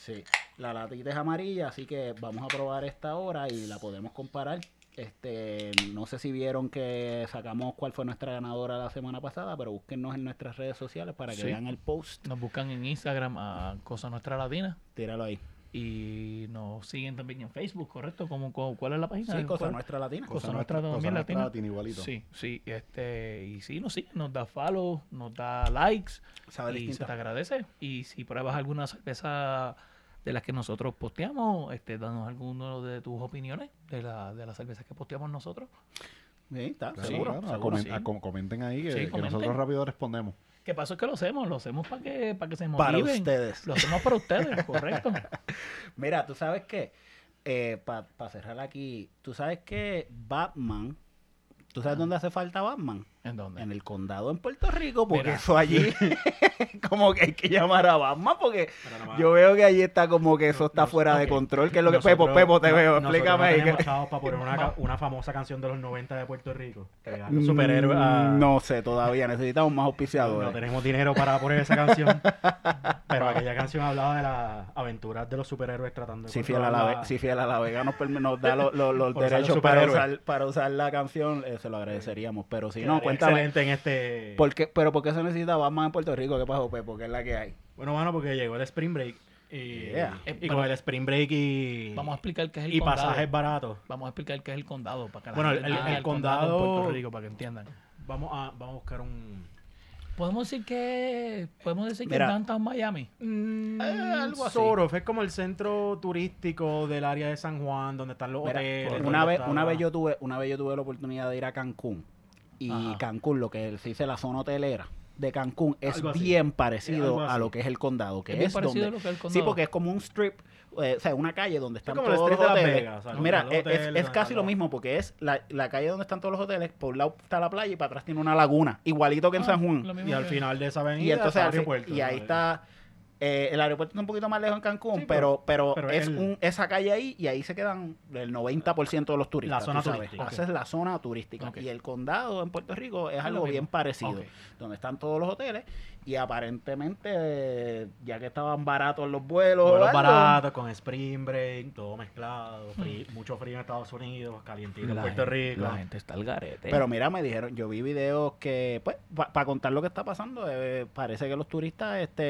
Sí, la latita es amarilla, así que vamos a probar esta ahora y la podemos comparar. Este, no sé si vieron que sacamos cuál fue nuestra ganadora la semana pasada, pero búsquennos en nuestras redes sociales para que Sí. vean el post. Nos buscan en Instagram a Cosa Nuestra Latina Tíralo ahí. Y nos siguen también en Facebook, ¿correcto? ¿Cómo, cómo- ¿Cuál es la página? Sí, cosa ¿Cuál? nuestra latina. Cosa Nuestra también Nuestra latina. Latina igualito. Sí, sí, este, y sí, nos sigue, nos da follow, nos da likes Sabe y se te agradece. Y si pruebas alguna cerveza de las que nosotros posteamos, este, danos alguno de tus opiniones de la, de las cervezas que posteamos nosotros. Sí, está, Claro, seguro. claro, a seguro. comen- sí. a com- comenten ahí que, Sí, que comenten. nosotros rápido respondemos. ¿Qué pasó? Es que lo hacemos, lo hacemos para que, para que se Para motiven. ustedes. Lo hacemos para ustedes, *laughs* correcto. Mira, tú sabes qué, para cerrar aquí, tú sabes que Batman, ¿tú sabes dónde hace falta Batman? ¿En dónde? En el condado en Puerto Rico, porque Mira. eso allí *laughs* como que hay que llamar a Batman, porque Pero yo veo que allí está como que eso está Nos- fuera de control, que es lo que Nosotros- Pepo, Pepo, te no- veo, explícame no ahí. tenemos que- chavos para poner una, *laughs* una famosa canción de los 90 de Puerto Rico. Que los superhéroes a- Mm, No sé todavía, necesitamos más No auspiciadores. tenemos dinero para poner esa canción. *laughs* pero aquella canción hablaba de las aventuras de los superhéroes tratando de Si fiel, a la, Ve- si fiel a la Vega nos, nos da los, los- derechos los para usar, para usar la canción, eh, se lo agradeceríamos. Pero si no, Quedaría cuéntame. excelente en este... ¿por qué- ¿Pero por qué se necesita Batman en Puerto Rico? ¿Qué pasó, Pepo? ¿Qué es la que hay? Bueno, bueno, porque llegó el Spring Break. Y, Yeah. y Eh, con pero- el Spring Break y, Vamos a explicar qué es el y condado. pasajes baratos. Vamos a explicar qué es el condado para que la Bueno, gente el- el- el condado en condado- Puerto Rico para que entiendan. Vamos a, vamos a buscar un... Podemos decir que podemos decir Mira. que es Downtown Miami. Mm, algo así. sort of, es como el centro turístico del área de San Juan, donde están los Mira, hoteles. una vez, una vez yo tuve, una vez yo tuve la oportunidad de ir a Cancún. Y Ajá. Cancún, lo que se dice la zona hotelera de Cancún, es bien parecido a lo que es el condado. Que Es es parecido donde, a lo que es el Sí, condado. porque es como un strip, eh, o sea, una calle donde están como el todos los strip de Las hoteles. Vegas, o sea, Mira, es, es- casi lo mismo, porque es la, la calle donde están todos los hoteles, por un lado está la playa y para atrás tiene una laguna, igualito que en Ah, San Juan. Y al final de esa avenida Y entonces está el aeropuerto. y ahí está eh, el aeropuerto está un poquito más lejos en Cancún, Sí, pero, pero- es el- un, esa calle ahí y ahí se quedan el 90% de los turistas. La zona turística. Esa es la zona turística. Y el condado en Puerto Rico es Es algo bien parecido, donde están todos los hoteles y aparentemente, eh, ya que estaban baratos los vuelos, Vuelos algo, baratos, con Spring Break, todo mezclado, frí- mucho frío en Estados Unidos, calientito en Puerto gente- Rico. La gente está al garete. Pero mira, me dijeron, yo vi videos que, pues, para contar lo que está pasando, eh, parece que los turistas, este,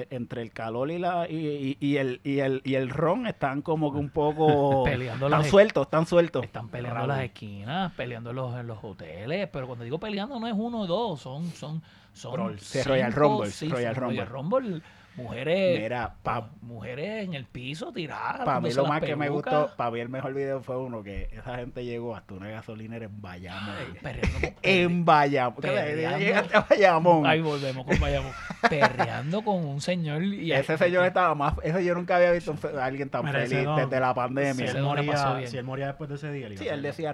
eh, entre el calor y la y, y- y el y el y el ron están como que un poco *laughs* Peleando están sueltos, están sueltos. Están peleando en las esquinas, peleando en los, en los hoteles, pero cuando digo peleando no es uno o dos, son son son. Sí, Royal cinco, Rumble, sí, Royal Rumble. Rumble. Mujeres, Mira, pa- mujeres en el piso tiradas. Para mí lo más que me gustó, para mí el mejor video fue uno que esa gente llegó hasta una gasolinera en Bayamón. Perreando con- *laughs* En Bayamón. ¿Qué le- Perreando. Llegaste a Bayamón. Ahí volvemos con Bayamón. Perreando con un señor. Y ese señor estaba más... Ese yo nunca había visto a alguien tan Mira, feliz no. desde la pandemia. Él, moría, si él moría después de ese día, Sí, a él ser decía.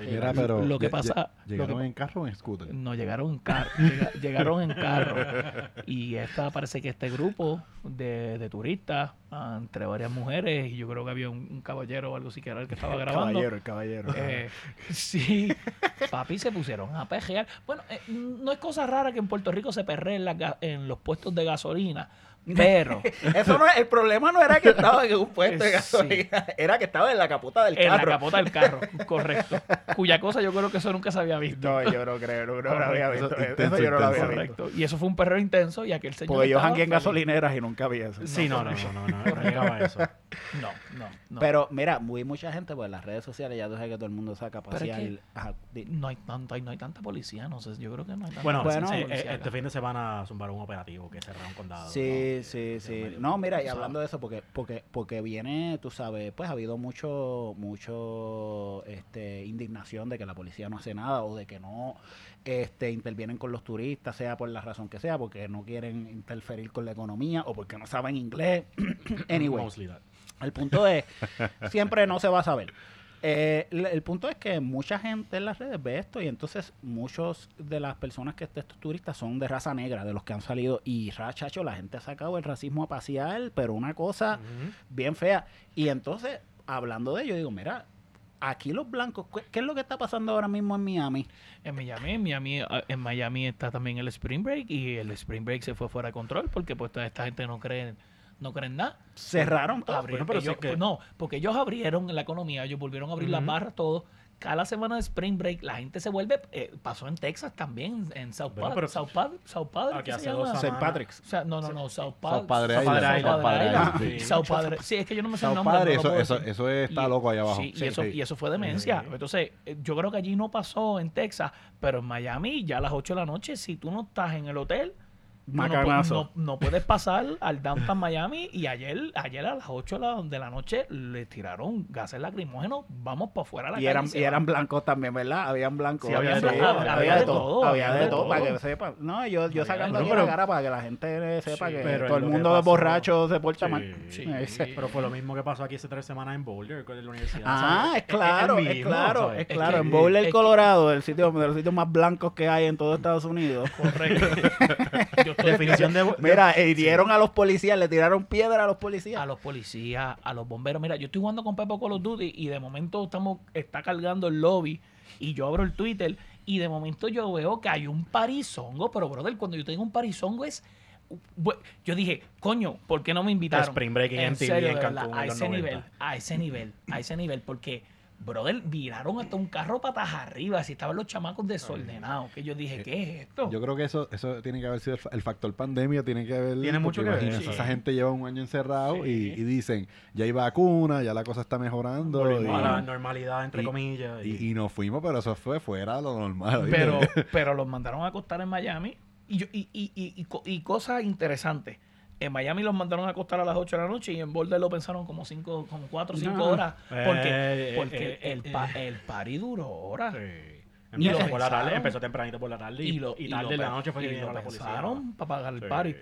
Mira, pero Lo que pasa- llegaron que- en carro o en scooter. No, llegaron en carro. llega- llegaron en carro. *laughs* Y esta parece que este grupo de, de turistas, ah, entre varias mujeres, y yo creo que había un, un caballero o algo así que era el que estaba El *laughs* grabando. caballero, el caballero. Eh, sí, *laughs* papi, se pusieron a perrear. Bueno, eh, no es cosa rara que en Puerto Rico se perree en, en los puestos de gasolina, pero *laughs* Eso no es, el problema no era que estaba en un puesto de *laughs* Sí. gasolina, era que estaba en la capota del en la carro. capota del carro, *laughs* correcto. Cuya cosa yo creo que eso nunca se había visto. No, yo no creo, no, no lo había visto. Eso, Eso, intenso, yo no lo había intenso. visto. Correcto. Y eso fue un perreo intenso y aquel señor. Porque yo jangué en gasolineras y nunca vi eso. Sí, no, no, no, no, no, no llegaba a eso. No, no, no. Pero mira, muy mucha gente, pues en las redes sociales ya tú sabes que todo el mundo saca es pasear. que- Ajá, di- no hay tanta, no hay tanta policía, no sé, yo creo que no hay tanta Bueno, eh, este fin de semana zumbaron un operativo que cerraron un condado. Sí, sí, De- sí. No, mira, y hablando de eso, porque, porque, porque viene, tú sabes, pues ha habido mucho, mucho este, indignación de que la policía no hace nada o de que no este, intervienen con los turistas, sea por la razón que sea, porque no quieren interferir con la economía o porque no saben inglés. *coughs* anyway, el punto es, siempre no se va a saber. Eh, el, punto es que mucha gente en las redes ve esto y entonces muchos de las personas que estos turistas son de raza negra, de los que han salido. Y rachacho, la gente ha sacado el racismo a pasear, pero una cosa bien fea. Y entonces, hablando de ello, digo, mira, aquí los blancos, ¿qué, qué es lo que está pasando ahora mismo en Miami? En Miami, en Miami, ah, en Miami está también el Spring Break y el Spring Break se fue fuera de control porque pues toda esta gente no cree no creen nada. Cerraron todo. Abrieron- Bueno, pero sí ellos- que- No, porque ellos abrieron la economía, ellos volvieron a abrir las barras, todo. Cada semana de Spring Break la gente se vuelve, eh, pasó en Texas también, en South Bueno, Padre, pero- South Padre, South Padre. St. Patrick's. O sea, no, no, no, South Padre. South Padre South Padre. South Padre Island. Island. Sí. South Padre. Sí, es que yo no me sé el South nombre. Padre, eso, está Y- loco ahí abajo. Sí, y, Sí, eso, sí. y eso fue demencia. Sí. Entonces, eh, yo creo que allí no pasó en Texas, pero en Miami, ya a las 8 de la noche, si tú no estás en el hotel, no, no- no puedes pasar al downtown Miami. Y ayer, ayer a las 8 de la, noche le tiraron gases lacrimógenos. Vamos para afuera a la Y eran, y eran blancos también, ¿verdad? Habían blancos. Sí, había de Sí, todo, había, de todo. Había de todo, para que sepan. No, yo, yo sacando aquí todo. la cara para que la gente sepa Sí, que pero todo el mundo pasó- borracho se porta Sí. mal. Pero fue lo mismo que pasó aquí hace tres semanas en Boulder, con la universidad. Ah, ¿sabes? es claro, es mismo, claro, ¿sabes? es claro. En Boulder, es Colorado, el sitio de los sitios más blancos que hay en todo Estados Unidos. Correcto. *laughs* *laughs* Definición de... Mira, hirieron a los policías, le tiraron piedra a los policías. a los policías, a los bomberos. Mira, yo estoy jugando con Pepo Call of Duty y de momento estamos, está cargando el lobby y yo abro el Twitter y de momento yo veo que hay un parizongo, pero brother, cuando yo tengo un parizongo es... Yo dije, coño, ¿por qué no me invitaron? Spring Breaking en TV serio, en Cancún a en ese 90. nivel, a ese nivel, a ese nivel, porque, brother, viraron hasta un carro patas arriba, así estaban los chamacos desordenados, que yo dije, ¿qué es esto? Yo creo que eso, eso tiene que haber sido el, fa- el factor pandemia, tiene que haber. Tiene mucho que ver, sí. Esa gente lleva un año encerrado y, Sí. y dicen, ya hay vacuna, ya la cosa está mejorando. Volvimos y- a la normalidad, entre y- comillas. Y, y nos fuimos, pero eso fue fuera de lo normal. pero, *laughs* pero los mandaron a acostar en Miami. Y, yo, y, y, y, y cosas interesantes. En Miami los mandaron a acostar a las 8 de la noche y en Boulder lo pensaron como cinco, como 4 o 5 No. horas. Porque, Eh, porque eh, el, eh, pa- el party duró horas. Sí. Y Empezó por la tarde, empezó tempranito por la tarde y, Y, lo, y y tarde lo en la noche fue que y vinieron lo la policía. para pagar el Sí. party.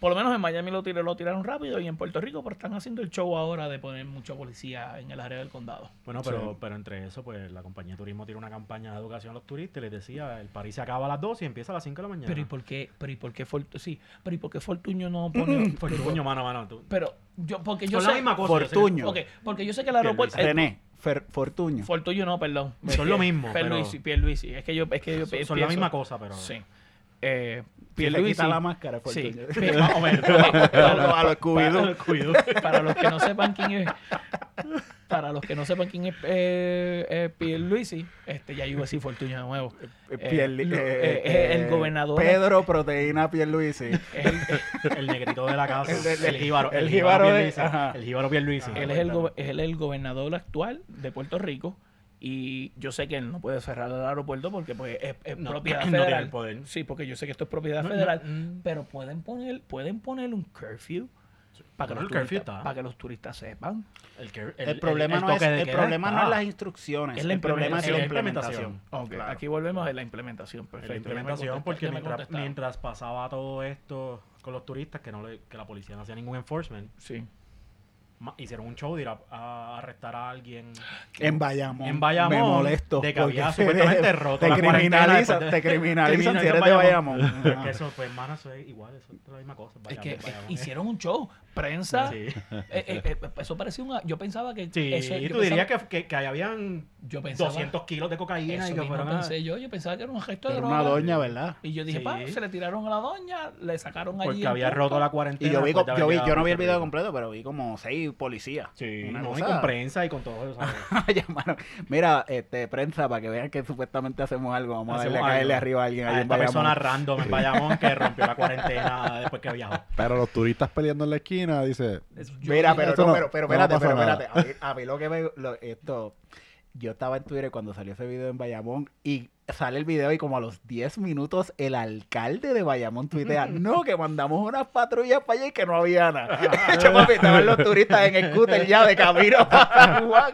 Por lo menos en Miami lo, tir- lo tiraron rápido y en Puerto Rico pero están haciendo el show ahora de poner mucha policía en el área del condado. Bueno, pero, pero entre eso, pues la compañía de turismo tiene una campaña de educación a los turistas y les decía, el París se acaba a las 12 y empieza a las 5 de la mañana. Pero ¿y por qué, pero ¿y por qué Fortu- sí, pero ¿y por qué Fortuño no pone *laughs* Fortuño, mano, mano. Tú, Pero yo porque yo son la sé misma cosa. yo sé que- Fortuño. Ok, porque yo sé que el aeropuerto. René, Fer- Fortuño. Fortuño no, perdón. Son lo mismo, pero- Pierluisi, Pierluisi. Es que yo, es que yo son, son la pienso- misma cosa, pero... Sí. Eh, Pierluisi. quita la máscara, *laughs* Sí. Más o menos. Para, los- A los Scooby-Doo. para- *laughs* para los que no sepan quién es. Para los que no sepan quién es eh, eh, Pierluisi, este, ya iba a decir Fortuño de nuevo. Eh, Eh, eh, eh, eh, el gobernador- Pedro Proteína Pierluisi. Es el- *laughs* El negrito de la casa. El de- el jíbaro. el El jíbaro jíbaro Pierluisi. El. Él es el, go- él es el gobernador actual de Puerto Rico Y yo sé que él no puede cerrar el aeropuerto porque pues es, es No, propiedad *laughs* no tiene federal. el poder. Sí, porque yo sé que esto es propiedad No, no, federal. pero pueden poner, pueden poner un curfew para que, los turistas, para que los turistas sepan. El, que- El, problema, no, es, el problema no es las instrucciones, Es la el problema es la implementación. implementación. Ok, Claro. aquí volvemos a la implementación. En Perfecto. la implementación, porque mientras, mientras pasaba todo esto con los turistas, que no le, que la policía no hacía ningún enforcement, Sí. Hicieron un show de ir a, a arrestar a alguien En Bayamón. en Bayamón Me molesto. de que había porque supuestamente *laughs* roto te la cuarentena criminalizan, de- te *laughs* criminalizan si eres de Bayamón. Bayamón. Es que eso, pues, hermano, eso es igual, eso es la misma cosa. Es Bayamón, que eh, Bayamón. hicieron un show. Prensa. Sí, eh, eh, eh, eso parecía un... Yo pensaba que... sí eso, y tú dirías que, que, que ahí habían Yo pensaba... 200 kilos de cocaína Eso y que mismo fueron a... pensé yo. Yo pensaba que era un gesto de droga. una doña, ¿verdad? Y yo dije, Sí. pa, se le tiraron a la doña, le sacaron allí... Porque había roto la cuarentena. Y yo vi, yo, vi, haber yo no vi el a video completo, pero vi como seis policías. Rico. Sí, Una no, y cosa- con prensa y con todo eso. ¿sabes? *laughs* Llamaron. Mira, este, prensa, para que vean que supuestamente hacemos algo, vamos a darle Hacemos a caerle arriba a alguien ahí a esta persona random en Bayamón que *laughs* rompió la cuarentena después que viajó. Pero los turistas peleando en la esquina, dice, Yo- Mira, pero, no, no- pero, pero no espérate, pero espérate. A mí, a mí lo que me... lo- esto, yo estaba en Twitter cuando salió ese video en Bayamón y sale el video y como a los 10 minutos el alcalde de Bayamón tuitea, no, que mandamos unas patrullas para allá y que no había nada. *laughs* Yo, papi, estaban los turistas en scooter ya de camino para *laughs* Juan.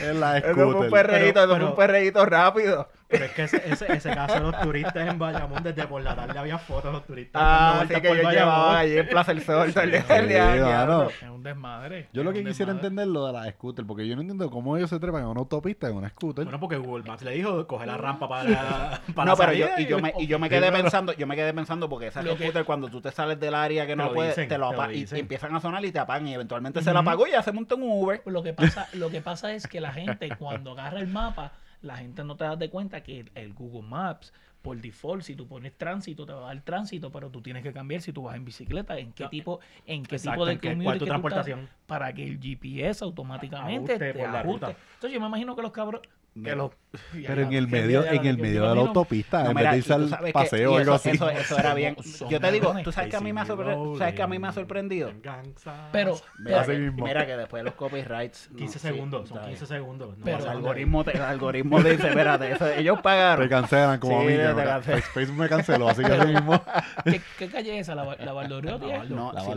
es la Eso fue un scooter. perreíto, eso fue un perreíto rápido. Pero es que ese, ese, ese caso de los turistas en Bayamón, desde por la tarde había fotos de los turistas. Ah, así que yo Bayamón. llevaba allí en Plaza del Sol el día. Sí, mano. Es un desmadre. Yo lo que quisiera desmadre. entender lo de la scooter, porque yo no entiendo cómo ellos se trepan en una autopista, en una scooter. Bueno, porque Google Maps le dijo, coge la rampa para la, *laughs* para No, la pero yo, y yo me, y yo me quedé pensando, yo me quedé pensando porque esa Lo que- scooter cuando tú te sales del área que no puedes, dicen, te lo te lo apa- y, empiezan a sonar y te apagan y eventualmente se la apagó y ya se monta en un Uber. Lo que pasa, lo que pasa es que la gente cuando agarra el mapa, la gente no te das de cuenta que el, el Google Maps por default, si tú pones tránsito, te va a dar tránsito, pero tú tienes que cambiar si tú vas en bicicleta, en qué tipo, en qué Exacto, tipo de qué- cuál tu que tú estás, transportación. para que el GPS automáticamente Ajuste te por la ajuste. ruta. Entonces yo me imagino que los cabros que los *laughs* Pero en el medio, en el medio de la autopista, en vez de irse al paseo o algo eso, así. Eso, eso era bien. Yo te digo, tú sabes que a mí me ha sorprendido. ¿Tú sabes que a mí me ha sorprendido? Pero- Mira, que, después de los copyrights. no, 15 sí, segundos, son está 15 bien. segundos. Pero- El algoritmo, te, el algoritmo te dice, espérate, ellos pagaron. Te cancelan como a mí. Facebook me canceló, así que así mismo. *laughs* ¿Qué, calle es esa? ¿La, es? No, esa es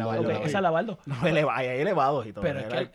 la Baldo. No, hay elevados y todo. Pero es que,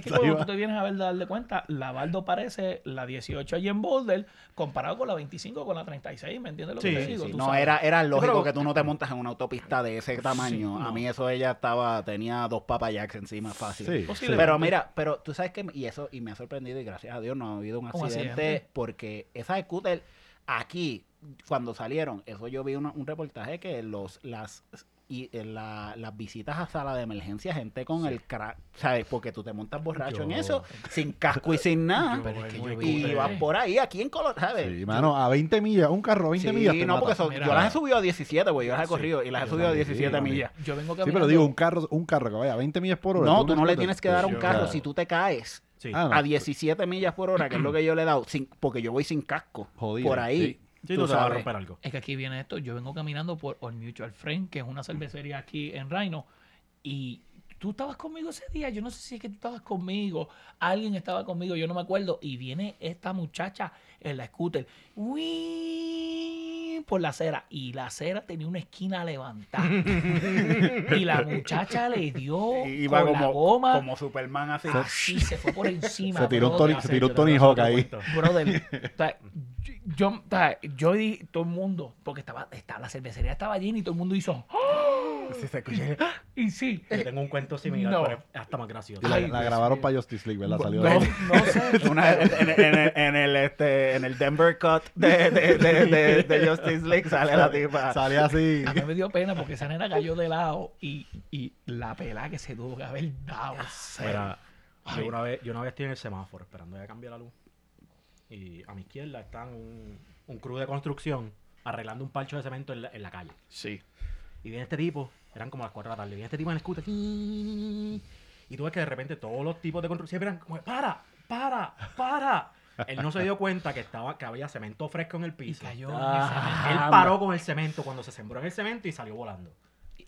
*laughs* cuando tú te vienes a ver, darle cuenta, la Baldo parece la 18 allí en Boulder comparado con la 25 con la 36, ¿me entiendes lo que te sí, digo? sí. No, sabes. era, era lógico pero- que tú no te montas en una autopista de ese tamaño. Sí, A mí eso ella estaba, tenía dos papayacks encima fácil. Sí, Posible. Pero mira, pero tú sabes que, y eso, y me ha sorprendido, y gracias a Dios no ha habido un Un accidente, accidente. porque esas scooters aquí, cuando salieron, eso yo vi una- un reportaje que los, las, y eh, la- las visitas a sala de emergencia, gente con el crack, ¿sabes? Porque tú te montas borracho en eso, sin *laughs* casco y sin nada, Yo- Pero es que yo yo- y vas por ahí, aquí en color, ¿sabes? Sí, mano, a 20 millas, un carro a 20 Sí, millas. te no, mata. porque Mira. yo las he subido a 17, güey, yo las he Sí, corrido y las he subido a también, 17 también. millas. Yo vengo Sí, caminando. pero digo, un carro, un carro que vaya a 20 millas por hora. No, ¿tú no le tienes que dar a un carro si tú te caes Sí. Ah, no. a 17 millas por hora, que es lo que yo le he dado, sin, porque yo voy sin casco. Jodido, por ahí. sí. Sí, tú a sabes. romper algo. Es que aquí viene esto. Yo vengo caminando por All Mutual Friend, que es una cervecería aquí en Reino. Y tú estabas conmigo ese día. Yo no sé si es que tú estabas conmigo. Alguien estaba conmigo, yo no me acuerdo. Y viene esta muchacha en la scooter. ¡Uy! Por la acera. Y la acera tenía una esquina levantada. *laughs* y la muchacha le dio Y Iba con la como, goma. como Superman así. Así se fue por encima. Se tiró un. Tony, se tiró Hawk ahí. Brother, o sea, yo, o sea, yo di todo el mundo, porque estaba, estaba, la cervecería estaba llena y todo el mundo hizo, ¡Ah! Sí, se escucha. y sí, Yo tengo un cuento similar, No. pero es hasta más gracioso. La, grabaron para Justice League, ¿verdad? Salió no, no sé, *laughs* Una- en, en- en el, en el, este, en el Denver Cut de, de, de, de, de Justice League sale la tipa. Sale así. a mí me dio pena porque esa nena cayó de lado y, y la pelada que se tuvo que haber dado. Mira, yo una, vez, yo una vez estoy en el semáforo esperando a que cambie la luz. Y a mi izquierda están un, un crew de construcción arreglando un parcho de cemento en la, en la calle. Sí. Y viene este tipo, eran como las 4 de la tarde, viene este tipo en el scooter. Y tú ves que de repente todos los tipos de construcción eran como, para, para, para. Él no se dio cuenta que estaba que había cemento fresco en el Y piso. cayó Ah. Él paró con el cemento cuando se sembró en el cemento y salió volando.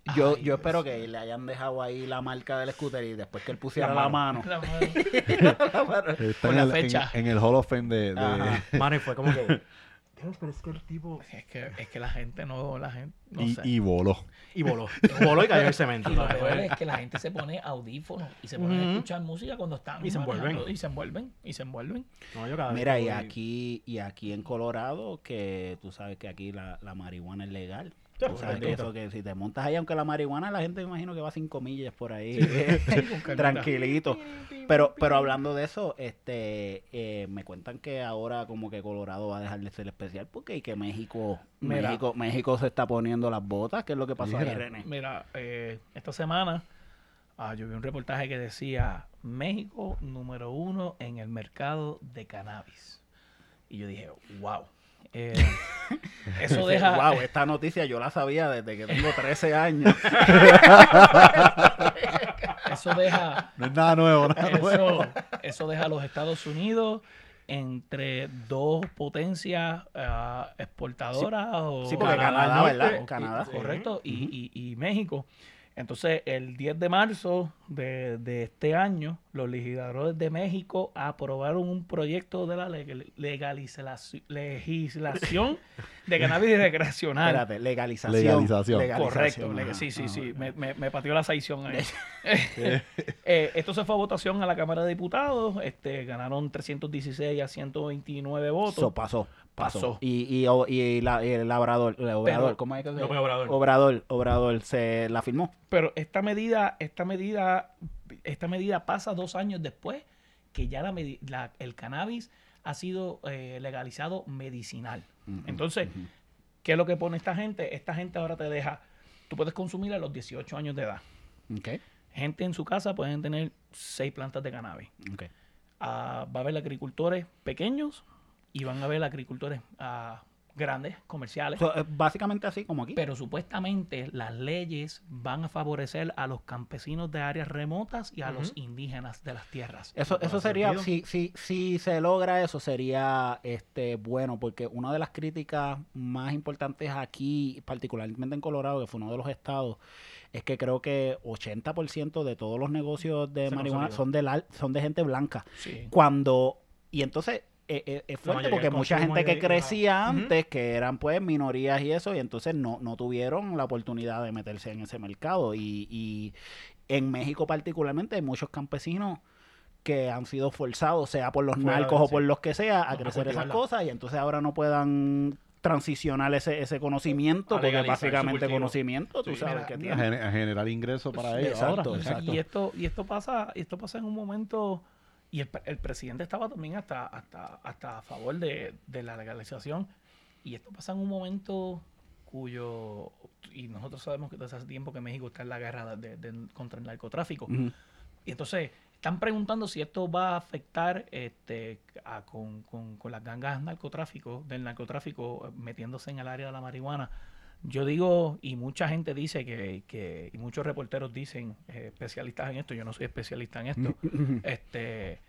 Yo, Ay, yo Dios espero que le hayan dejado ahí la marca del scooter y después que él pusiera La la mano. mano. La. *laughs* Está en la el, fecha. En, el Hall of Fame de... de-. *laughs* Mano, y fue como que. *laughs* Dios, pero es que el tipo. Es que, es que la gente no, la gente, no y, sé. y voló. Y voló. Voló y cayó en el cemento. Y lo peor es que la gente se pone audífonos y se ponen a escuchar música cuando están Y se envuelven. y se envuelven y se envuelven. No, yo cada vez Mira, que y voy- aquí, y aquí en Colorado, que tú sabes que aquí la, la marihuana es legal. Tú sabes que eso que si te montas ahí, aunque la marihuana, la gente me imagino que va a cinco millas por ahí. *laughs* Tranquilito. Pero, pero hablando de eso, este, eh, me cuentan que ahora como que Colorado va a dejar de ser especial porque y que México, Mira. México, México se está poniendo las botas. ¿Qué es lo que pasó. René? Mira, eh, esta semana ah, yo vi un reportaje que decía México número uno en el mercado de cannabis. Y yo dije, wow. Eh, *laughs* eso deja... Wow, esta noticia yo la sabía desde que tengo 13 años. *laughs* Eso deja... No es nada nuevo, nada nuevo. Eso, eso deja a los Estados Unidos entre dos potencias ah, exportadoras o Sí, porque Canadá, Canadá, ¿verdad? Canadá. sí. correcto y, y- y México entonces el 10 de marzo de, de este año los legisladores de México aprobaron un proyecto de la legal- legalizaci- legislación de cannabis *laughs* recreacional Espérate, legalización. Legalización. Correcto, Legalización, ajá, sí, sí, ajá. sí, me, me, me pateó la saición ahí. *laughs* Eh, esto se fue a votación a la Cámara de Diputados, este, ganaron 316 a 129 votos. Eso pasó, pasó. Pasó. Y, y, y la- el Labrador, el Obrador, Pero- ¿cómo es que se Obrador. Obrador, Obrador se la firmó. Pero esta medida, esta medida, esta medida pasa dos años después que ya la, medi- la- el cannabis ha sido eh, legalizado medicinal. Entonces, ¿qué es lo que pone esta gente? Esta gente ahora te deja, tú puedes consumir a los 18 años de edad. Gente en su casa pueden tener seis plantas de cannabis. Ah, va a haber agricultores pequeños y van a haber agricultores ah, grandes, comerciales. So, eh, básicamente así como aquí. Pero supuestamente las leyes van a favorecer a los campesinos de áreas remotas y a los indígenas de las tierras. Eso, eso sería, si, si, si se logra eso, sería este bueno, porque una de las críticas más importantes aquí, particularmente en Colorado, que fue uno de los estados, es que creo que 80% de todos los negocios de Se marihuana son de, la- son de gente blanca. Sí. Cuando, y entonces eh, eh, es fuerte porque mucha gente que y- crecía antes, que eran pues minorías y eso, y entonces no, no tuvieron la oportunidad de meterse en ese mercado. Y, y en México particularmente hay muchos campesinos que han sido forzados, sea por los Fuera narcos o por los que sea, a a crecer esas cosas y entonces ahora no puedan transicionar ese, ese conocimiento, porque básicamente conocimiento, tú Sí, sabes mira, que tiene. a generar ingresos para ellos. Exacto, ahora. exacto. Y esto, y esto pasa, esto pasa en un momento, y el, el presidente estaba también hasta, hasta, hasta a favor de, de la legalización, y esto pasa en un momento cuyo, y nosotros sabemos que desde hace tiempo que México está en la guerra de- de- contra el narcotráfico. Y entonces están preguntando si esto va a afectar este, a- con, con- con las gangas narcotráfico, del narcotráfico eh, metiéndose en el área de la marihuana. Yo digo, y mucha gente dice que, que y muchos reporteros dicen, eh, especialistas en esto, yo no soy especialista en esto, *laughs* este,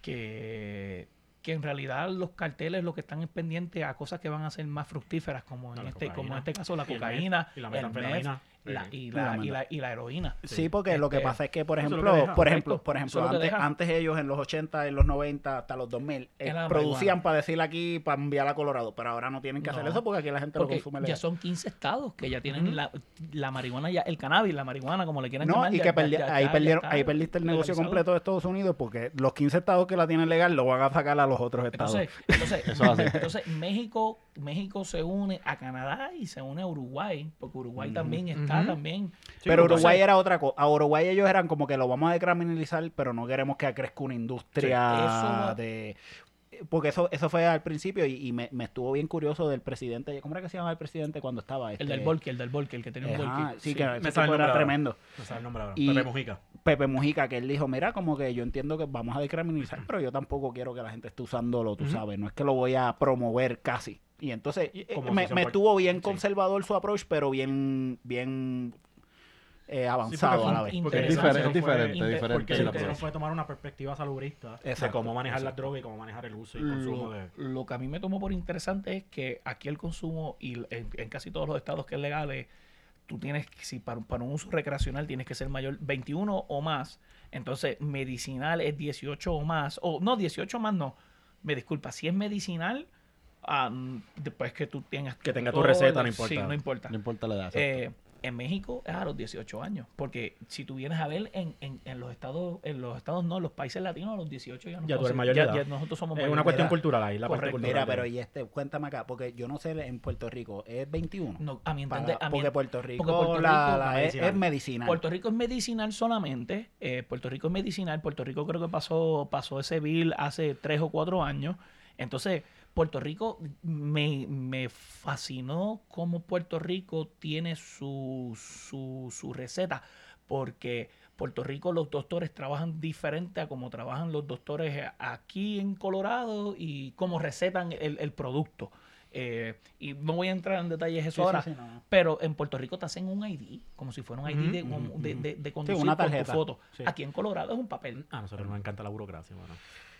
que, que en realidad los carteles lo que están es pendientes a cosas que van a ser más fructíferas, como en La este, como en este caso la Y el meth, cocaína, y la metanfetamina. La- y, la y, la, y la heroína. Sí, porque lo que Este, pasa es que, por ejemplo, deja. por ejemplo, por ejemplo, antes, antes ellos en los 80, en los 90, hasta los 2000, eh, producían marihuana. para decir aquí, para enviar a Colorado, pero ahora no tienen que hacer No, eso porque aquí la gente lo consume ya legal. son 15 estados que ya tienen la, la marihuana, ya el cannabis, la marihuana, como le quieran No, llamar. y ya- que ya- perdi- ya- ahí, ya- ya perdieron, ahí perdiste el negocio completo de Estados Unidos porque los 15 estados que la tienen legal lo van a sacar a los otros estados. Entonces, *laughs* entonces, entonces México, México se une a Canadá y se une a Uruguay, porque Uruguay también está también. Sí, pero entonces- Uruguay era otra cosa. A Uruguay ellos eran como que lo vamos a decriminalizar, pero no queremos que crezca una industria Sí, eso de... Porque eso eso fue al principio y, y me, me estuvo bien curioso del presidente. ¿Cómo era que se llamaba el presidente cuando estaba? El Este, del Volker, el del Volker, el que tenía un Volker. sí, que Me el nombre era ahora. tremendo. No sabe el nombre ahora. Y- Pepe Mujica. Pepe Mujica, que él dijo, mira, como que yo entiendo que vamos a decriminalizar, pero yo tampoco quiero que la gente esté usándolo, tú sabes, no es que lo voy a promover casi. Y entonces eh, Como me, me estuvo bien sí. conservador su approach, pero bien, bien eh, avanzado a la vez. Porque Es diferente, es eso fue- diferente, Inter- diferente. Porque el la decisión fue tomar una perspectiva salubrista de Exacto, cómo manejar las drogas y cómo manejar el uso y consumo Lo, de... lo que a mí me tomó por interesante es que aquí el consumo, y en, en casi todos los estados que es legal, es tú tienes, que- si para, para un uso recreacional tienes que ser mayor 21 o más, entonces medicinal es 18 o más, o no, 18 o más no, me disculpa, si es medicinal, después que tú tengas... Que tenga tu receta, el- no importa. Sí, no importa. No importa la edad. En México es a los 18 años, porque si tú vienes a ver en, en, en los estados, en los estados no, los países latinos a los 18 ya no Ya tú eres mayor ya- nosotros somos Es una cuestión cultural ahí, la parte Correcto. cultural. Mira, pero y este, cuéntame acá, porque yo no sé en Puerto Rico, ¿es 21? No, a mi Para- entender, a mi- porque Puerto Rico, Puerto la- Rico- la- la es, medicinal. es medicinal. Puerto Rico es medicinal solamente. eh, Puerto Rico es medicinal. Puerto Rico creo que pasó, pasó ese bill hace tres o cuatro años. Entonces, Puerto Rico me, me fascinó cómo Puerto Rico tiene su, su, su receta. Porque Puerto Rico los doctores trabajan diferente a como trabajan los doctores aquí en Colorado y cómo recetan el, el producto. Eh, y no voy a entrar en detalles eso Sí, ahora, sí, no. pero en Puerto Rico te hacen un ID, como si fuera un ID de, ujú, de, de- de conducir una con tu tarjeta. foto. Sí. Aquí en Colorado es un papel. A nosotros nos encanta la burocracia, mano.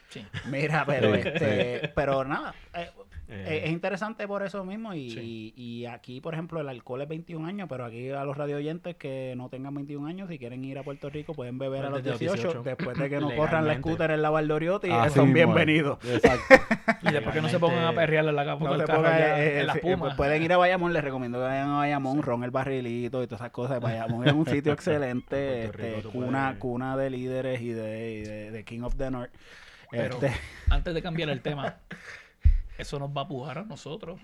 Sí. *laughs* Mira, pero este, pero nada, eh, Eh, eh, es interesante por eso mismo y, Sí. y aquí, por ejemplo, el alcohol es 21 años, pero aquí a los radio oyentes que no tengan 21 años, si quieren ir a Puerto Rico, pueden beber a los Desde los 18, 18. después de que no *laughs* corran la scooter en la Valdoriotti, Así son bienvenidos. Exacto. *laughs* Y después que no se pongan a perrearle en la capa No eh, en la sí, eh, puma. pues pueden ir a Bayamón, les recomiendo que vayan a Bayamón, Ron el Barrilito y todas esas cosas. Bayamón es un sitio excelente, Rico este, cuna, cuna de líderes y de, y de- de King of the North. Pero Este, antes de cambiar el tema, *laughs* eso nos va a apujar a nosotros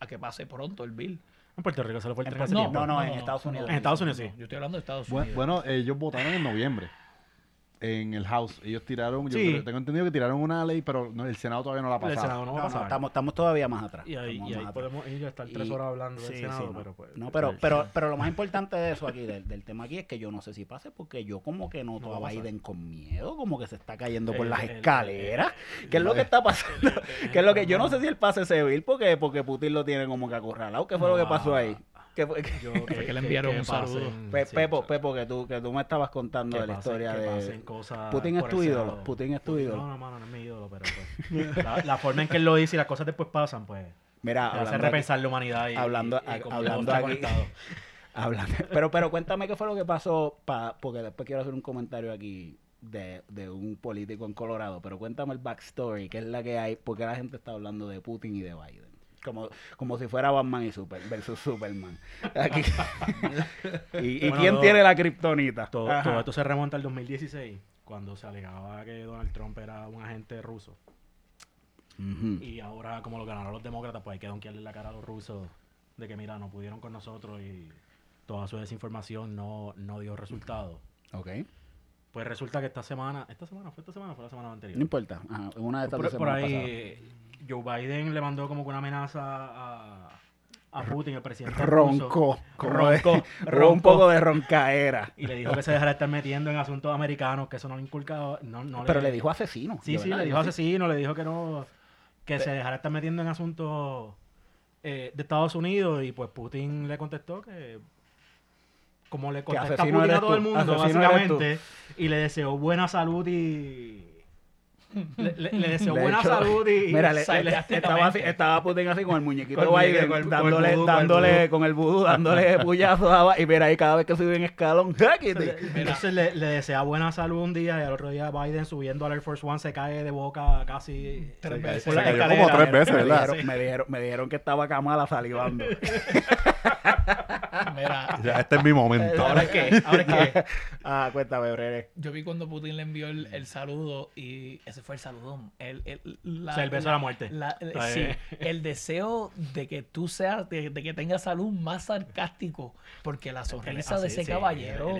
a que pase pronto el bill. En Puerto Rico se lo fue el Puerto- tiempo. no, no, en Estados Unidos. En Estados Unidos sí. Yo estoy hablando de Estados Unidos. Bueno, ellos votaron en noviembre en el House. Ellos tiraron, yo Sí. creo- tengo entendido que tiraron una ley, pero no, el Senado todavía no la ha El pasado. Senado no va a no, pasar. estamos, estamos todavía más atrás. Y ahí, estamos y ahí más atrás. podemos ir a estar tres Y- horas hablando del sí, Senado, sí, no. pero pues... No, pero, pero, pero lo más importante de eso aquí, del, del tema aquí, es que yo no sé si pase porque yo como que noto No va a a pasar. Biden con miedo, como que se está cayendo por El- las el- escaleras. el- ¿Qué es lo que está pasando? el- ¿Qué es lo que yo no sé si él pase ese bill porque, porque Putin lo tiene como que acorralado. ¿Qué fue lo que pasó ahí? ¿Qué fue? Yo, Fue que le enviaron un saludo. Pe- sí, Pepo, Pepo, que tú, que tú me estabas contando que de la pasen- historia que de... pasen cosas Putin es por tu ídolo. Putin es tu ídolo. No, no, mano, no es mi ídolo, pero pues... la, la forma en que él lo dice y las cosas después pasan, pues... Mira, hace hablando aquí- repensar la humanidad y... hablando- y- y cómo hablando aquí- conectado. *laughs* Hablando. Pero, pero cuéntame qué fue lo que pasó, pa, porque después quiero hacer un comentario aquí de, de un político en Colorado, pero cuéntame el backstory, qué es la que hay, porque la gente está hablando de Putin y de Biden. Como, como si fuera Batman y Super versus Superman. Aquí. *laughs* ¿Y, y Bueno, quién todo- tiene la kriptonita? Todo, todo esto se remonta al 2016, cuando se alegaba que Donald Trump era un agente ruso. Y ahora, como lo ganaron los demócratas, pues hay que donkearle la cara a los rusos de que, mira, no pudieron con nosotros y toda su desinformación no, no dio resultado. Ok. Pues resulta que esta semana, esta semana, ¿fue esta semana fue la semana anterior? No importa. Ajá, Una de estas por, dos por semanas ahí, pasadas. Joe Biden le mandó como que una amenaza a, a Putin, el presidente Roncó, hubo *laughs* un poco de roncaera. y le dijo que se dejara de estar metiendo en asuntos americanos, que eso no le inculcaba. No, no Pero le dijo asesino. Sí, sí, le dijo asesino, le dijo que no, que se dejara estar metiendo en asuntos eh, de Estados Unidos y pues Putin le contestó que como le contesta Putin a todo el mundo, asesino básicamente, y le deseó buena salud y le, le- Le buena salud y Mira, le- le- sarcásticamente. estaba, así- estaba Putin así con el muñequito Con de el Biden, con el- con el dándole, vudú, con el dándole vudú. con el vudú, dándole *laughs* puñazos a- y mira ahí cada vez que sube un escalón, *laughs* entonces le, le desea buena salud un día y al otro día Biden subiendo al Air Force One se cae de boca casi Tres veces. se por la cayó escalera. como tres veces, me, ¿verdad? dijeron, me, dijeron, me dijeron que estaba Kamala salivando. *laughs* *laughs* Mira, Ya, este es mi momento. ahora es que, ahora es que *laughs* ah, cuéntame, Brere. yo vi cuando Putin le envió el, el saludo y ese fue el saludón. El, el, la, O sea, el beso a la muerte. la- el- Ah, sí, eh. el deseo de que tú seas, de, de que tengas salud más sarcástico, porque la sonrisa de ese sí, caballero.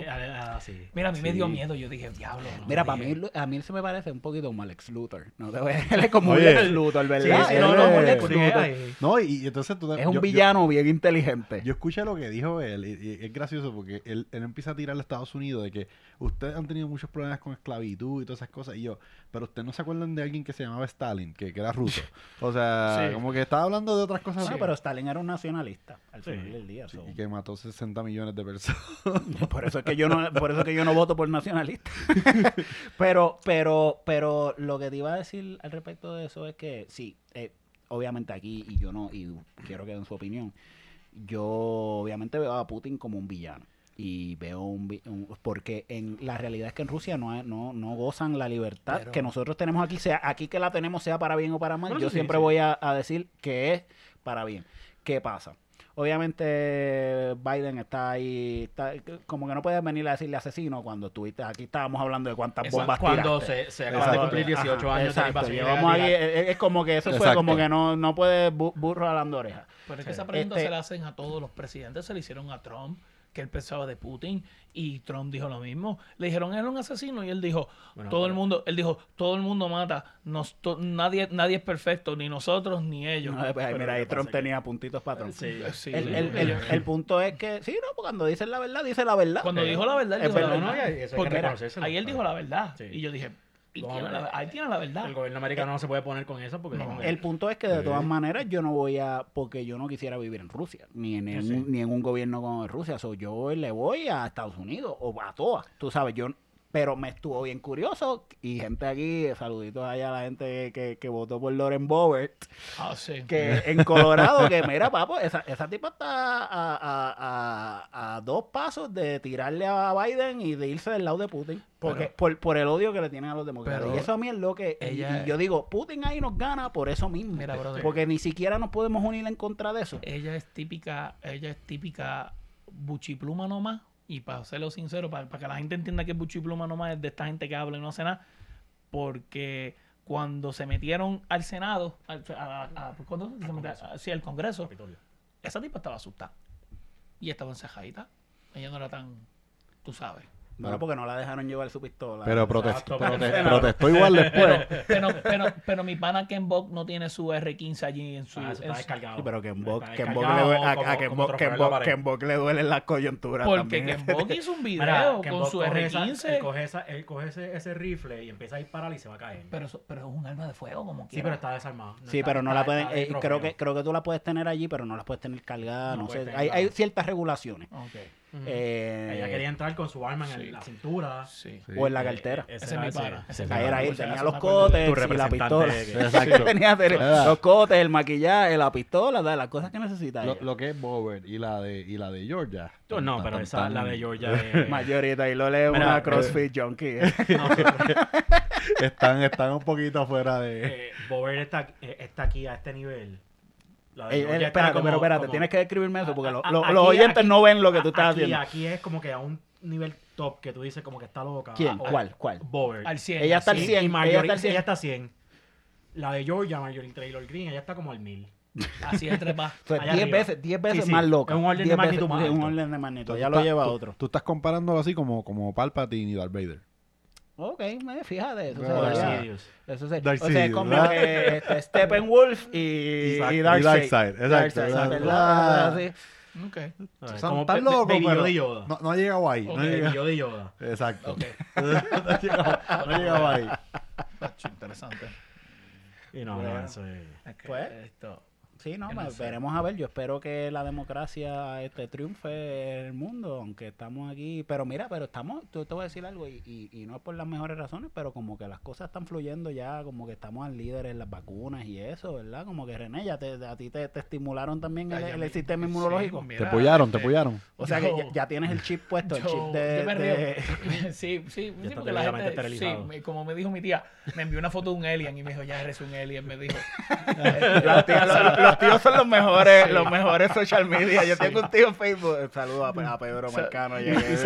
Mira, a mí me dio miedo. Yo dije, diablo. no Mira, para mí, a mí se me parece un poquito como Alex Luthor. No te voy a él es como un Oye. Lex Luthor, ¿verdad? no, no, ahí. No, y, entonces tú... es un yo- yo- villano bien inteligente. Yo escuché lo que dijo él y, y es gracioso porque él, él empieza a tirar a Estados Unidos de que ustedes han tenido muchos problemas con esclavitud y todas esas cosas y yo, pero ustedes no se acuerdan de alguien que se llamaba Stalin, que, que era ruso. O sea, *laughs* Sí. como que estaba hablando de otras cosas Sí, pero Stalin era un nacionalista al Sí. final del día. Sí, so. y que mató 60 millones de personas. *laughs* Por eso es que yo no, por eso es que yo no voto por nacionalista. *laughs* pero, pero, pero lo que te iba a decir al respecto de eso es que sí, eh, obviamente aquí y yo no y quiero que den su opinión. Yo obviamente veo a Putin como un villano. Y veo un, porque en la realidad es que en Rusia no, no, no gozan la libertad Pero- que nosotros tenemos aquí, sea aquí que la tenemos sea para bien o para mal, yo sí, siempre sí. voy a, a decir que es para bien. ¿Qué pasa? Obviamente Biden está ahí, está- como que no puedes venir a decirle asesino cuando estuviste, aquí estábamos hablando de cuántas Exacto. bombas Cuando tiraste. se, se acaban de cumplir 18 Ajá, años exacto, llevamos aquí, es, es como que eso fue Exacto. como que no, no puede bu- burro jalando orejas. Pero es que esa pregunta Este- se la hacen a todos los presidentes, se le hicieron a Trump, que él pensaba de Putin, y Trump dijo lo mismo. Le dijeron, es un asesino, y él dijo, Bueno, todo el mundo, él dijo, todo el mundo mata, nos, to- nadie, nadie es perfecto, ni nosotros ni ellos. No, pues, mira, ahí Trump tenía puntitos para Trump. Sí. Sí, El, el- el- ellos- el punto es que, sí, no, porque cuando dicen la verdad, dice la verdad. Cuando dijo la verdad, él dijo la verdad, no, Porque ahí él dijo la verdad. Sí. Y yo dije, tiene la- ahí tiene la verdad. El gobierno americano no se puede poner con eso porque... No. El punto es que de todas maneras yo no voy a, porque yo no quisiera vivir en Rusia, ni en, un, sí. ni en un gobierno como Rusia. So, yo le voy a Estados Unidos o a todas, tú sabes, yo pero me estuvo bien curioso y gente aquí, saluditos allá a la gente que, que votó por Lauren Bowert, Ah, sí. que en Colorado, que mira, papo, esa, esa tipa está a, a- a- a dos pasos de tirarle a Biden y de irse del lado de Putin. Porque, Pero- por, por el odio que le tienen a los demócratas. Y eso a mí es lo que... ella- y yo digo, Putin ahí nos gana por eso mismo. Mira, brother. porque ni siquiera nos podemos unir en contra de eso. ella es típica, ella es típica buchipluma nomás. Y para serlo sincero, para, para que la gente entienda que buchipluma nomás es de esta gente que habla y no hace nada. Porque cuando se metieron al Senado, al, a- a- ¿cuándo se metió? Ah, sí, al Congreso, Capitolio. esa tipa estaba asustada. Y estaba encejadita. Ella no era tan, tú sabes. Bueno, porque no la dejaron llevar su pistola. Pero prote- Exacto, prote- pero- protestó igual *laughs* después. Pero, pero, pero mi pana Ken Bok no tiene su R15 allí en su... Ah, está descargado. Sí, pero que en Bok, Está que en Bok descargado le, duele- a, como- a Ken trofeo Ken la. Ken Bok le duelen las coyunturas porque también. Ken Bok hizo un *laughs* video Mira, con su coge esa- R15. él coge, esa- él coge ese, ese rifle y empieza a disparar y se va a caer. Pero, eso- pero es un arma de fuego, como sí, quiera. pero está desarmado. Sí, está- pero no está- la pueden, eh, creo que creo que tú la puedes tener allí, pero no las puedes tener cargadas, No sé, hay, hay ciertas regulaciones. Ok, Eh, Ella quería entrar con su arma en el- la cintura. sí. Sí. o en la Eh, cartera. ese es mi pana. ese Ese es es mi Ahí era ahí, tenía los cotes Tu y la representante pistola. que- Exacto. tenía los cotes, el maquillaje, la pistola, da, las cosas que necesita Lo, que es Bower y la de y la de Georgia. No, Tan, pero tan, esa, tan- la de Georgia *laughs* es... Mayorita, y lo lee Mira, una eh, CrossFit junkie. *laughs* están, están un poquito fuera de. Eh, Bower está, eh, está aquí a este nivel. La de Ey, Georgia ey, está espérate, como- pero espérate, como- tienes que describirme eso porque A- lo- a- lo- aquí- los oyentes aquí- no ven lo que tú estás aquí, haciendo. Aquí es como que a un nivel top que tú dices como que está loca. ¿Quién? Ah, o- ¿Cuál? ¿Cuál? Bower. Al 100. Ella está al así. 100. Y ella Marjorie, está al 100. ella está a 100. La de Georgia, Marjorie Taylor Green, ella está como al 1000. *laughs* Así es sea, allá 10 arriba. veces, 10 veces Sí, sí, más loca. es un orden de 10 magnitud más sí, un orden de magnitud. Ya lo estás- lleva tú- otro. Tú estás comparándolo así como, como Palpatine y Darth Vader. Ok, me fíjate. Eso Bueno, se ya. veía. Sidious. Eso se, Darth o sea, es este, Steppenwolf y, Darkseid. y Darkseid, exacto, Darkseid, ¿verdad? ¿verdad? Ah. Sí. Ok. ¿Sabes? Son Como tan locos, pero Yoda. No, no ha llegado ahí. No ha Baby llegado. Yoda y Yoda. Exacto. Ok. *laughs* no ha llegado, no llegado ahí. Interesante. Y no, Bueno. no, eso es... Pues, esto... Sí, no, Yo veremos a ver. Yo espero que la democracia este, triunfe en el mundo, aunque estamos aquí. Pero mira, pero estamos, tú te voy a decir algo, y, y, y no es por las mejores razones, pero como que las cosas están fluyendo ya, como que estamos al líder en las vacunas y eso, ¿verdad? Como que René, ya te, a ti te, te estimularon también el, sistema sí, inmunológico. mira, Te apoyaron, te este, apoyaron. o sea que yo- ya, ya tienes el chip puesto, el Yo, chip de... yo me de- río. *laughs* sí, sí, sí, porque la gente, sí, como me dijo mi tía, me envió una foto de un alien y me dijo, ya eres un alien, me dijo. *laughs* Tíos, los- los tíos son los mejores, Sí. los mejores social media. Yo tengo un tío en Facebook. Saludos a, Pe- a Pedro Sa- Marcano. y, y y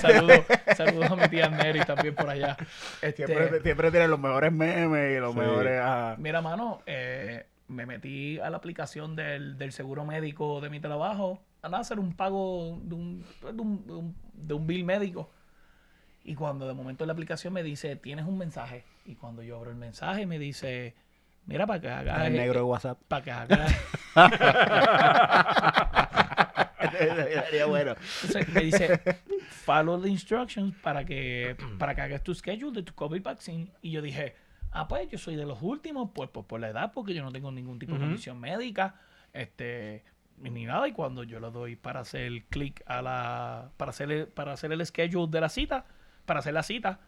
saludos saludos a mi tía Neri también por allá. Este, Siempre, siempre tienen los mejores memes y los Sí. mejores. ajá. Mira, mano, eh, me metí a la aplicación del, del seguro médico de mi trabajo a hacer un pago de un, de un, de un- de un bill médico. Y cuando de momento la aplicación me dice, tienes un mensaje. Y cuando yo abro el mensaje me dice, mira, para que hagas... El negro de WhatsApp. Para que hagas... Sería bueno. Entonces, me dice, follow the instructions para que, para que hagas tu schedule de tu COVID vaccine. Y yo dije, ah, pues yo soy de los últimos, pues, pues por la edad, porque yo no tengo ningún tipo de condición médica, este, ni nada. Y cuando yo le doy para hacer clic a la, para hacer, el, para hacer el schedule de la cita, para hacer la cita,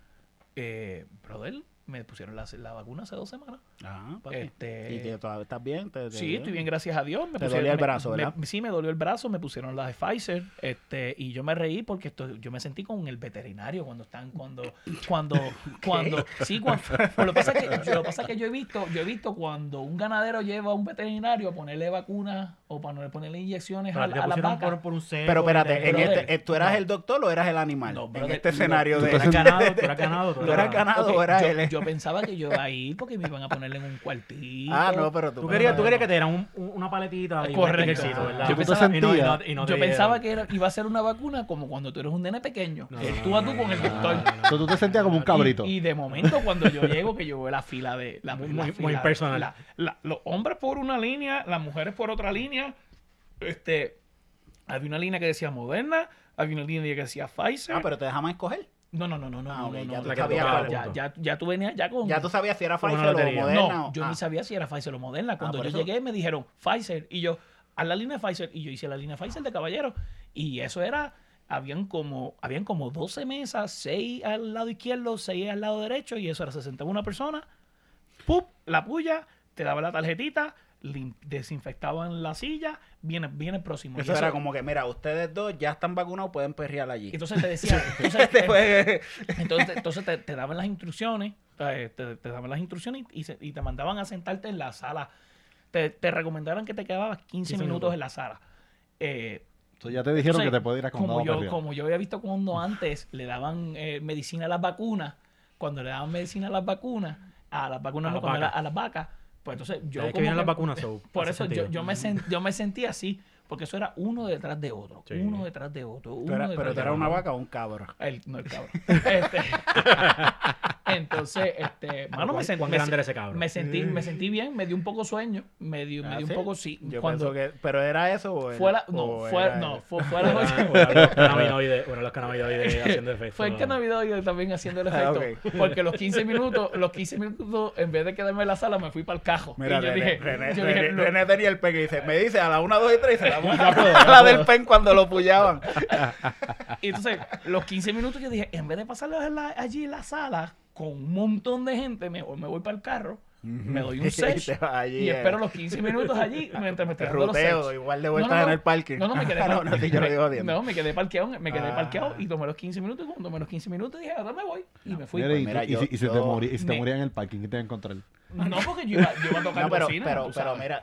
eh, brother, me pusieron la, la vacuna hace dos semanas. Ah, papi. Este- ¿Y que todavía estás bien? ¿Te- te- Sí, estoy bien, gracias a Dios. Me Te pusieron- dolía el me- brazo, me- ¿verdad? sí, me dolió el brazo, me pusieron la de Pfizer, este, y yo me reí porque esto, yo me sentí con el veterinario cuando están, cuando, cuando, *laughs* cuando, sí, cuando, *laughs* lo que pasa es que, yo, lo que pasa es que yo he visto, yo he visto cuando un ganadero lleva a un veterinario a ponerle vacunas o para ponerle inyecciones Pero a, te a las pusieron vacas. por, por un cebo Pero espérate, te- en brother, este, ¿tú eras no. el doctor o eras el animal? No, en brother, este no. escenario Tú de... eras ganado, tú eras ganado. Tú *laughs* eras ganado o eras él. Yo pensaba que yo iba a ir porque me iban a ponerle en un cuartito. Ah, no, pero tú... Tú querías, tú querías que te dieran un- un- una paletita y un Correcto. stickercito, Ah. ¿verdad? Yo ¿Tú te pensaba- Y no- y no- sentías? y no te yo pensaba dieron. que era- iba a ser una vacuna como cuando tú eres un nene pequeño. No, tú no, a tú no, con el doctor. no, no, no. Entonces tú te sentías como un cabrito. Y, y de momento cuando yo llego, que yo veo la fila de... La, Muy- la muy- fila- muy personal. la- la- los hombres por una línea, las mujeres por otra línea. Este, había una línea que decía Moderna, había una línea que decía Pfizer. Ah, pero te dejamos escoger. No, no, no, no, no, Ah, no, ya no, tú no, sabías ya, ya, tú venías ya con... Ya tú sabías si era una Pfizer o. Moderna. No, o- yo ah. ni sabía si era Pfizer o Moderna. Cuando por yo eso. llegué me dijeron Pfizer y yo, a la línea Pfizer y yo hice la línea Pfizer de caballero y eso era, habían como, habían como 12 mesas, 6 al lado izquierdo, 6 al lado derecho y eso era 61 personas. ¡Pup! La puya, te daba la tarjetita, desinfectaban la silla, viene, viene el próximo. Y Eso eso- era como que, mira, ustedes dos ya están vacunados, pueden perrear allí. Entonces te decía, *laughs* entonces, Después- entonces, entonces te, te daban las instrucciones, eh, te, te daban las instrucciones y, y se- y te mandaban a sentarte en la sala. Te, te recomendaban que te quedabas 15, 15 minutos, minutos. en la sala. Eh, Entonces ya te dijeron entonces, que te puede ir a condado como yo, perrear. como yo había visto cuando *laughs* antes le daban eh, medicina a las vacunas, cuando le daban medicina a las vacunas, a las vacunas A no, a las vacas, pues entonces yo Desde que como vienen que- las vacunas, so, *laughs* por eso yo, yo, me sen- yo me sentí así, porque eso era uno detrás de otro, Sí. uno detrás de otro, uno eras- detrás pero tú eras una vaca o un cabro. El, no, el cabrón. *laughs* Este, *laughs* entonces, este, mano, me, ¿Cuán- sen- cuán me era ese me sentí, me sentí bien, me dio un poco sueño, me dio, me Ah, dio ¿sí? un poco, sí. Yo cuando que... ¿Pero era eso o era- fue la, no, o fue, era no, fue, fue la noche. Bueno, los cannabinoides, bueno, los cannabinoides *laughs* haciendo efecto. Fue el cannabinoide también haciendo el Ah, efecto. Porque los 15 minutos, los 15 minutos, en vez de quedarme en la sala, me fui para el cajo. Mira, y yo René, dije, René, yo René- dije, no, René tenía el pen y dice, me dice a la 1, 2 y 3 y se la del pen cuando lo pullaban. *laughs* Y entonces, los 15 minutos yo dije, en vez de pasarlos en la- allí en la sala con un montón de gente, mejor me voy para el carro, me doy *laughs* un Y sesh y eh. espero los 15 minutos allí *laughs* mientras me estoy dando los Ruteo, sesh. igual de No, vueltas no, no. en el parking. No, no, me *laughs* quedé, no, no, sí, yo lo me- digo bien. no, me quedé parqueado, me quedé Ah. parqueado y tomé los 15 minutos y cuando tomé los 15 minutos dije, ahora me voy y me fui. Mira, y, Pues mira, y yo- si, y si te, yo- morí- y si te me- morías en el parking, ¿qué te iba a encontrar? No, porque yo iba, yo iba a tocar No, pero, bocina, pero, pero mira,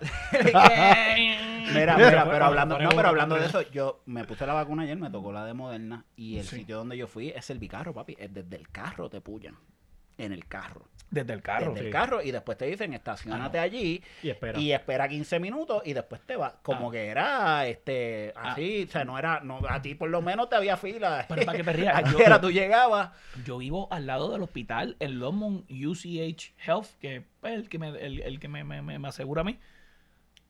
mira, mira, pero hablando, no, pero hablando de eso, yo me puse la vacuna ayer, me tocó la de Moderna y el Sí. sitio donde yo fui es el bicarro, papi. Es desde el carro te pullan. En el carro. Desde el carro. Desde el carro y después te dicen estacionate allí Y espera. y espera 15 minutos y después te va. Como Ah. que era este así, o sea, no era, no, a ti por lo menos te había fila. *laughs* Pero para que te rías, *laughs* yo- era, tú llegabas. Yo vivo al lado del hospital, el Longmont UCH Health, que es el que me, el, el que me, me- me- me asegura a mí.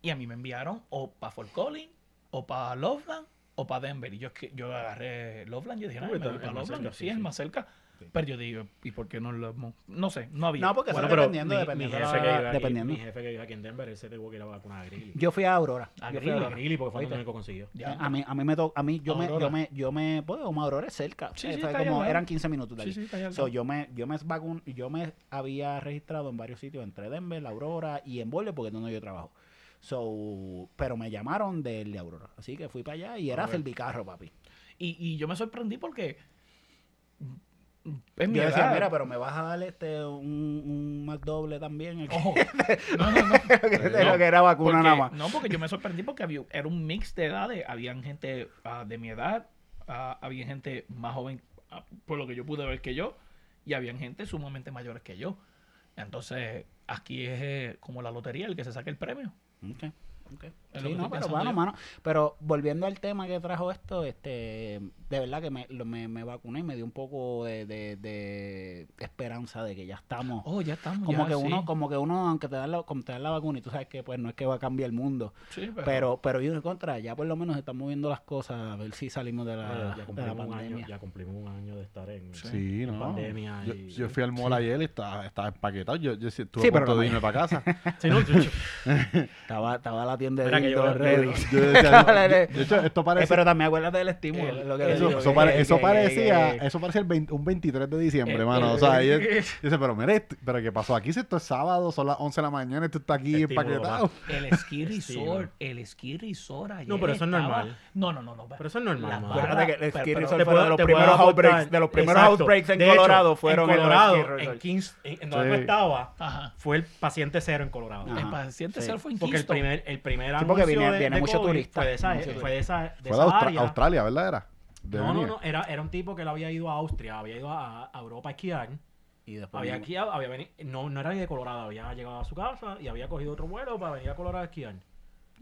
Y a mí me enviaron o para Fort Collins, o para Loveland, o para Denver. Y yo, es que- yo agarré Loveland, yo dije, no, me voy para Loveland. cerca, Sí, sí, es más cerca. Pero yo digo, ¿y por qué no lo No sé, no había. No, porque Bueno, eso dependiendo, mi, dependiendo. mi la- jefe que vive aquí, dependiendo. mi jefe que vive aquí en Denver, él se tuvo que ir a vacunar a Greeley. Yo fui a Aurora. A Yo fui a. Greeley porque fue el único que consiguió. Ya. A mí, a mí me to- a mí yo me, yo me, yo me, pues, como Aurora es cerca. Sí, Eh, sí, está como eran 15 minutos de Sí, allí. sí, al So, yo me, yo me vacun- yo me había registrado en varios sitios entre Denver, la Aurora y en Boulder porque es donde yo trabajo. So, pero me llamaron del de Aurora. Así que fui para allá y era. Servicarro, papi. Y, y yo me sorprendí porque. Es mi Yo decía, edad. mira, pero me vas a dar este un, un McDouble también. Ojo. *laughs* No, no, no. *laughs* de lo que era vacuna Porque- nada más. No, porque yo me sorprendí porque había, era un mix de edades. Habían gente ah, de mi edad, ah, había gente más joven, ah, por lo que yo pude ver que yo, y habían gente sumamente mayores que yo. Entonces, aquí es eh, como la lotería, el que se saque el premio. Ok, Sí, no, pero pensando bueno, yo. mano. Pero volviendo al tema que trajo esto, este, de verdad que me, lo- me, me vacuné y me dio un poco de, de, de esperanza de que ya estamos. Oh, ya estamos. como ya, que sí. uno, como que uno, aunque te dan la, como te dan la vacuna y tú sabes que pues no es que va a cambiar el mundo, Sí, pero, pero, pero yo en contra, ya por lo menos están moviendo las cosas a ver si salimos de la, Ya, ya de la cumplimos un año, pandemia. ya cumplimos un año de estar en, Sí, en no. pandemia. Yo, y- yo fui al mall ayer y estaba, estaba empaquetado. Yo, yo estuve Sí, a punto de me- irme para casa. *laughs* Sí, no, yo- *laughs* Estaba, estaba la tienda Mira *laughs* de yo- yo-. Yo decía, de hecho, esto Eh, parece... pero también acuérdate del estímulo. El- es lo que eso- digo, Eso, que- pare- que- eso parecía, que- eso parecía el 20 un 23 de diciembre, Eh, mano. eh, o sea, eh, ella dice, pero mire, pero ¿qué pasó aquí? Si esto es sábado, son las 11 de la mañana, esto está aquí Estímulo, empaquetado. El *laughs* ski resort, el ski resort ayer No, pero eso es estaba- normal. No, no, no, no. Pero eso es normal, Acuérdate que el ski resort fue de los primeros outbreaks, de los primeros outbreaks en De hecho, Colorado fueron en Colorado, en Kings, en, donde Ajá. fue el paciente cero en Colorado. El paciente cero fue en Porque el Kingston. primer, el primer Sí, porque viene- de, viene de mucho COVID turista, Fue de esa, mucho fue de esa, de Fue esa Austra- área. Australia, ¿verdad? Era. De No, no, venir. no. Era, era un tipo que él había ido a Austria, había ido a, a Europa a esquiar. Y después Había vino- había venido, no, no era de Colorado, había llegado a su casa y había cogido otro vuelo para venir a Colorado a esquiar.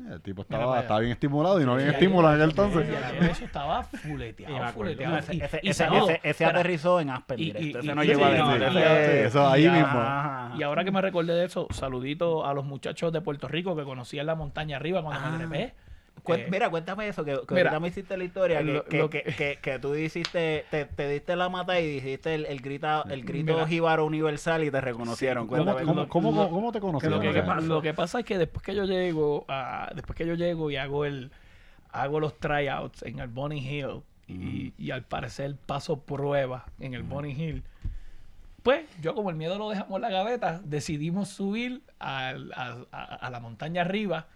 El tipo estaba, estaba bien estimulado y no bien estimulado en aquel entonces. eso estaba fuleteado, fuleteado. Ese, Y- ese, y ese, saludo, ese- ese espera, aterrizó en Aspen Y- directo. y- Ese y- no y- llegó y- ese- eso ahí mismo. ajá. Y ahora que me recordé de eso, saludito a los muchachos de Puerto Rico que conocí en la montaña arriba cuando Ah. me trepé. Eh, Mira, cuéntame eso, que, que mira, ahorita me hiciste la historia, que, lo- que, lo que, que- que- que tú hiciste, te, te diste la mata y dijiste el, el, grita, el grito Mira. jíbaro universal y te reconocieron. ¿Cómo, Cuéntame. cómo, cómo, cómo, cómo te conocieron? lo, que, pasa es que después que yo llego, después que yo llego y hago el hago los tryouts en el Bonnie Hill y, y al parecer paso prueba en el Bonnie Hill, pues yo como el miedo lo dejamos en la gaveta, decidimos subir al- a, a- a la montaña arriba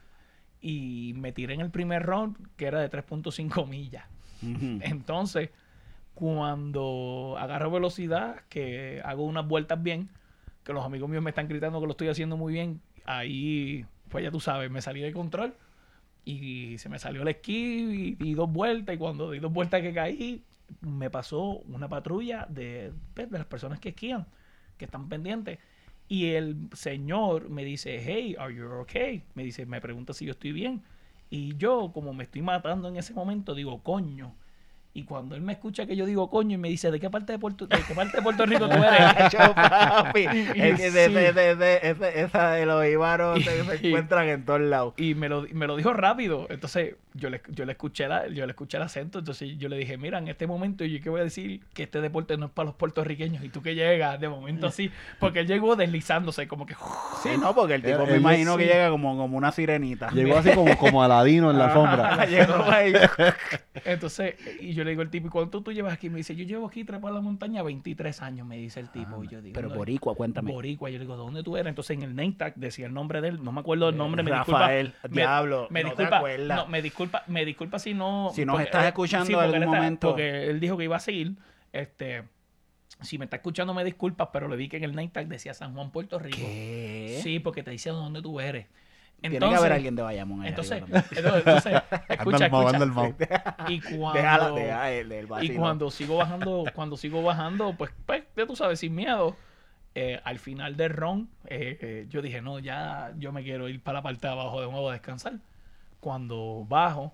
y me tiré en el primer round que era de 3.5 millas. Ujú. Entonces, cuando agarro velocidad, que hago unas vueltas bien, que los amigos míos me están gritando que lo estoy haciendo muy bien, ahí, pues ya tú sabes, me salí de control y se me salió el esquí y di dos vueltas y cuando di dos vueltas que caí, me pasó una patrulla de, pues, de las personas que esquían, que están pendientes. Y el señor me dice, hey, are you okay? Me dice, me pregunta si yo estoy bien. Y yo, como me estoy matando en ese momento, digo, coño. Y cuando él me escucha que yo digo coño y me dice, ¿de qué parte de Puerto, de qué parte de Puerto Rico tú eres? *laughs* Papi. *laughs* Es que de, de, de, de- ese- esa de los ibaros se, se *laughs* encuentran en todos lados. y me lo, me lo dijo rápido. Entonces yo le, yo le escuché la, yo le escuché el acento. Entonces yo le dije, mira, en este momento yo que voy a decir que este deporte no es para los puertorriqueños. Y tú que llegas de momento así. Porque él llegó deslizándose como que... Sí, no, porque el tipo Él- me él imagino sí. que llega como, como una sirenita. Llegó así como, como Aladino en la ahí. Entonces, y yo le digo al tipo, ¿y cuánto tú llevas aquí? Me dice, yo llevo aquí trepar la montaña 23 años, me dice el tipo. y yo digo, Pero "No, boricua, cuéntame. Boricua. Yo le digo, ¿de dónde tú eres? Entonces en el name tag decía el nombre de él. No me acuerdo el nombre, me disculpa. Rafael, Me- diablo, Me no te disculpa, acuerdas. no, me disculpa, me disculpa si no. Si nos porque, estás eh, escuchando sí, en algún él está- momento. Porque él dijo que iba a seguir. Este, si me está escuchando, me disculpas, pero le vi que en el name tag decía San Juan, Puerto Rico. ¿Qué? Sí, porque te dice de dónde tú eres. Tiene que haber alguien de Bayamón ahí entonces, entonces, *laughs* escucha, escucha. el. Y *laughs* cuando, Déjala, deja el del y cuando sigo bajando, cuando sigo bajando, pues, pues ya tú sabes, sin miedo. eh, al final del ron, eh, eh, yo dije, no, ya yo me quiero ir para la parte de abajo de nuevo a descansar. Cuando bajo,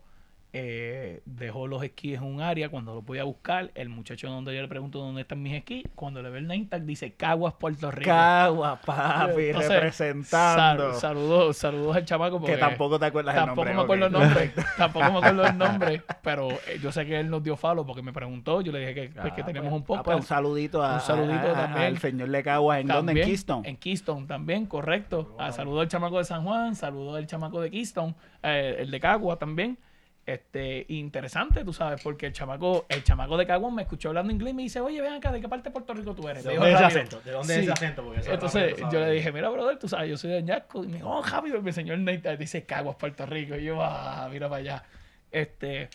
eh, dejo los esquís en un área. Cuando los voy a buscar, el muchacho donde yo le pregunto dónde están mis esquís, cuando le ve el name tag, dice Caguas, Puerto Rico. Cagua, papi, Entonces, representando. sal- saludos, saludos al chamaco. que tampoco te acuerdas el Tampoco nombre. me acuerdo ok. el nombre. *laughs* Tampoco me acuerdo el nombre. Pero eh, yo sé que él nos dio falo porque me preguntó. Yo le dije que, pues, que Ah, teníamos pues, un poco. ah, pues un saludito a, Un saludito a- a- también. al señor de Caguas. ¿En dónde? En Keystone. En Keystone también, correcto. Ah, saludo al chamaco de San Juan, saludo al chamaco de Keystone, eh, el de Cagua también. Este, interesante, tú sabes, porque el chamaco, el chamaco de Cagua me escuchó hablando inglés y me dice, oye, ven acá, ¿de qué parte de Puerto Rico tú eres? ¿De Le dónde es rápido. acento? ¿De dónde es ese acento? Porque eso Entonces rápido yo le dije, mira, brother, tú sabes, yo soy de Ñasco. Y me dijo, oh, Javi, me enseñó el Nate, dice Caguas, Puerto Rico. Y yo, ah, mira para allá. Este,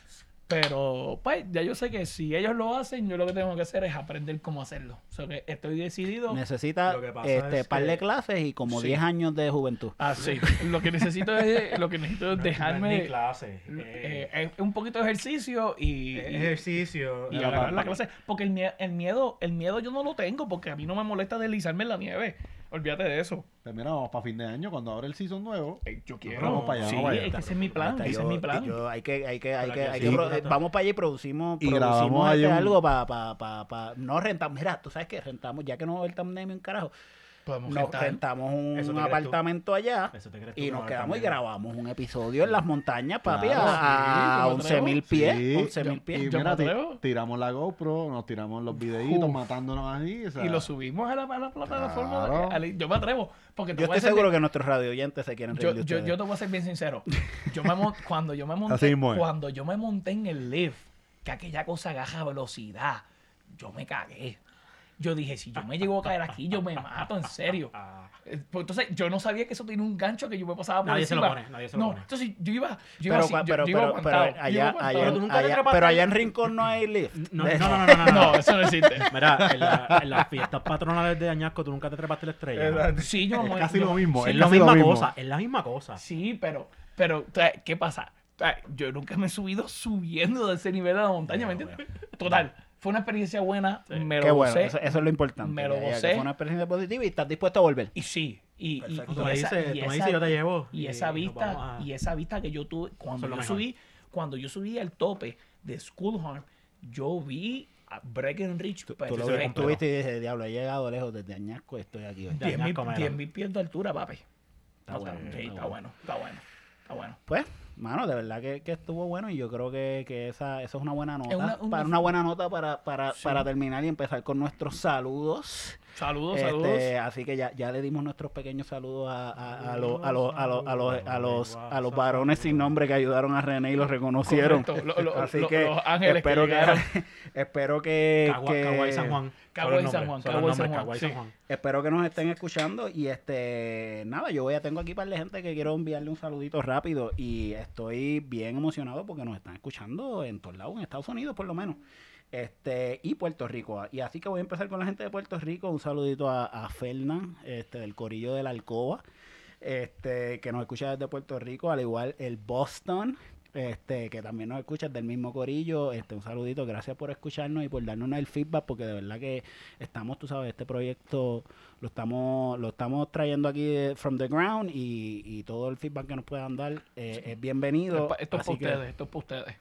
pero, pues, ya yo sé que si ellos lo hacen, yo lo que tengo que hacer es aprender cómo hacerlo. O sea, que estoy decidido. Necesita Lo que pasa este es par de clases y como Sí. 10 años de juventud. Ah, sí. *laughs* Lo que necesito es, lo que necesito es No es ni dejarme clase. eh, eh, un poquito de ejercicio y, y- ejercicio. y agarrar la pa- clase. Porque el, el miedo, el miedo yo no lo tengo porque a mí no me molesta deslizarme en la nieve. Olvídate de eso. Pues mira, vamos para fin de año, cuando abra el season nuevo. Eh, Yo quiero. Vamos para allá, sí, vamos para allá. es que ese es mi plan. Hasta Ese yo- es mi plan. yo- hay que, hay que, hay Para que, que hay sí. que Sí. vamos para allá y producimos, Y producimos este un- algo para, pa, pa, pa, no rentamos, mira, tú sabes que rentamos, ya que no va a haber thumbnail un carajo, Podemos nos rentar. rentamos un tú. apartamento allá Eso te crees tú y nos quedamos y grabamos un episodio en las montañas, papi, Claro, a, a sí, yo me 11 mil Sí, pies. 11 yo- mil pies. Y Yo mira, me ti- atrevo. tiramos la GoPro, nos tiramos los videitos Uf. matándonos ahí. o sea, Y lo subimos a la, a la plataforma. yo me atrevo. Porque te Yo estoy seguro bien- que nuestros radio oyentes se quieren yo, yo, yo te voy a ser bien sincero. Yo me *laughs* cuando yo me monté, cuando yo me monté en el lift, que aquella cosa agarra velocidad, yo me cagué. Yo dije, si yo me llego a caer aquí, yo me mato, en serio. *laughs* Pues entonces, yo no sabía que eso tenía un gancho que yo me pasaba por Nadie se lo pone, nadie se lo no, pone. entonces yo iba, yo iba pero, así, yo- pero, yo iba pero, aguantado, pero yo allá, iba allá, tú nunca te allá- pero allá en Rincón no hay lift. No, no, no, no, no, no. *laughs* No, eso no existe. Mira, en, la- en las fiestas patronales de Añasco tú nunca te trepaste la estrella. Sí, yo Es me- casi yo- lo mismo. sí, es la casi lo misma mismo. cosa, es la misma cosa. Sí, pero, pero, ¿qué pasa? Yo nunca me he subido subiendo de ese nivel de la montaña, ¿me entiendes? Total, fue una experiencia buena, me Qué lo bueno, gocé. eso, eso es lo importante. me lo gocé. Fue una experiencia positiva y estás dispuesto a volver. Y sí, y, y, y Tú me esa- dices, y tú me esa- dices, yo te llevo. y esa vista, a- y esa vista que yo tuve cuando yo subí, cuando yo subí al tope de School Harm, yo vi a Breckenridge Tú, tú lo se ve ves, perfecto. tú viste y dices, diablo, he llegado lejos desde Añasco, estoy aquí hoy. De 10 mil Añasco, mira. 10 mil pies de altura, papi. Está No, bueno, sí, está está bueno, está bueno, está bueno. Pues, mano, de verdad que, que estuvo bueno y yo creo que, que esa, eso es una buena nota. una- una- para una buena nota para, para, Sí. para terminar y empezar con nuestros saludos. Saludos, Este, saludos. así que ya, ya le dimos nuestros pequeños saludos a, a, a los, a, los, a, los, a, los, a, los, a los varones sin nombre que ayudaron a René y los reconocieron. Correcto, lo- lo- así lo- que los ángeles espero que espero que, Cagua- *laughs* que- Caguay San Juan. Solo el San Juan, solo el Caguay nombre, San Juan, Caguay sí. San Juan. Espero que nos estén escuchando y este nada, yo voy a tengo aquí para la gente que quiero enviarle un saludito rápido y estoy bien emocionado porque nos están escuchando en todos lados, en Estados Unidos por lo menos. Este, y Puerto Rico. Y así que voy a empezar con la gente de Puerto Rico. Un saludito a, a Fernan, este, del Corillo de la Alcoba, este, que nos escucha desde Puerto Rico, al igual el Boston, este, que también nos escucha del mismo Corillo. Este, un saludito, gracias por escucharnos y por darnos el feedback, porque de verdad que estamos, tú sabes, este proyecto lo estamos, lo estamos trayendo aquí de- from the ground y, y todo el feedback que nos puedan dar eh, es bienvenido. Esto es Así para que, ustedes, esto es para ustedes.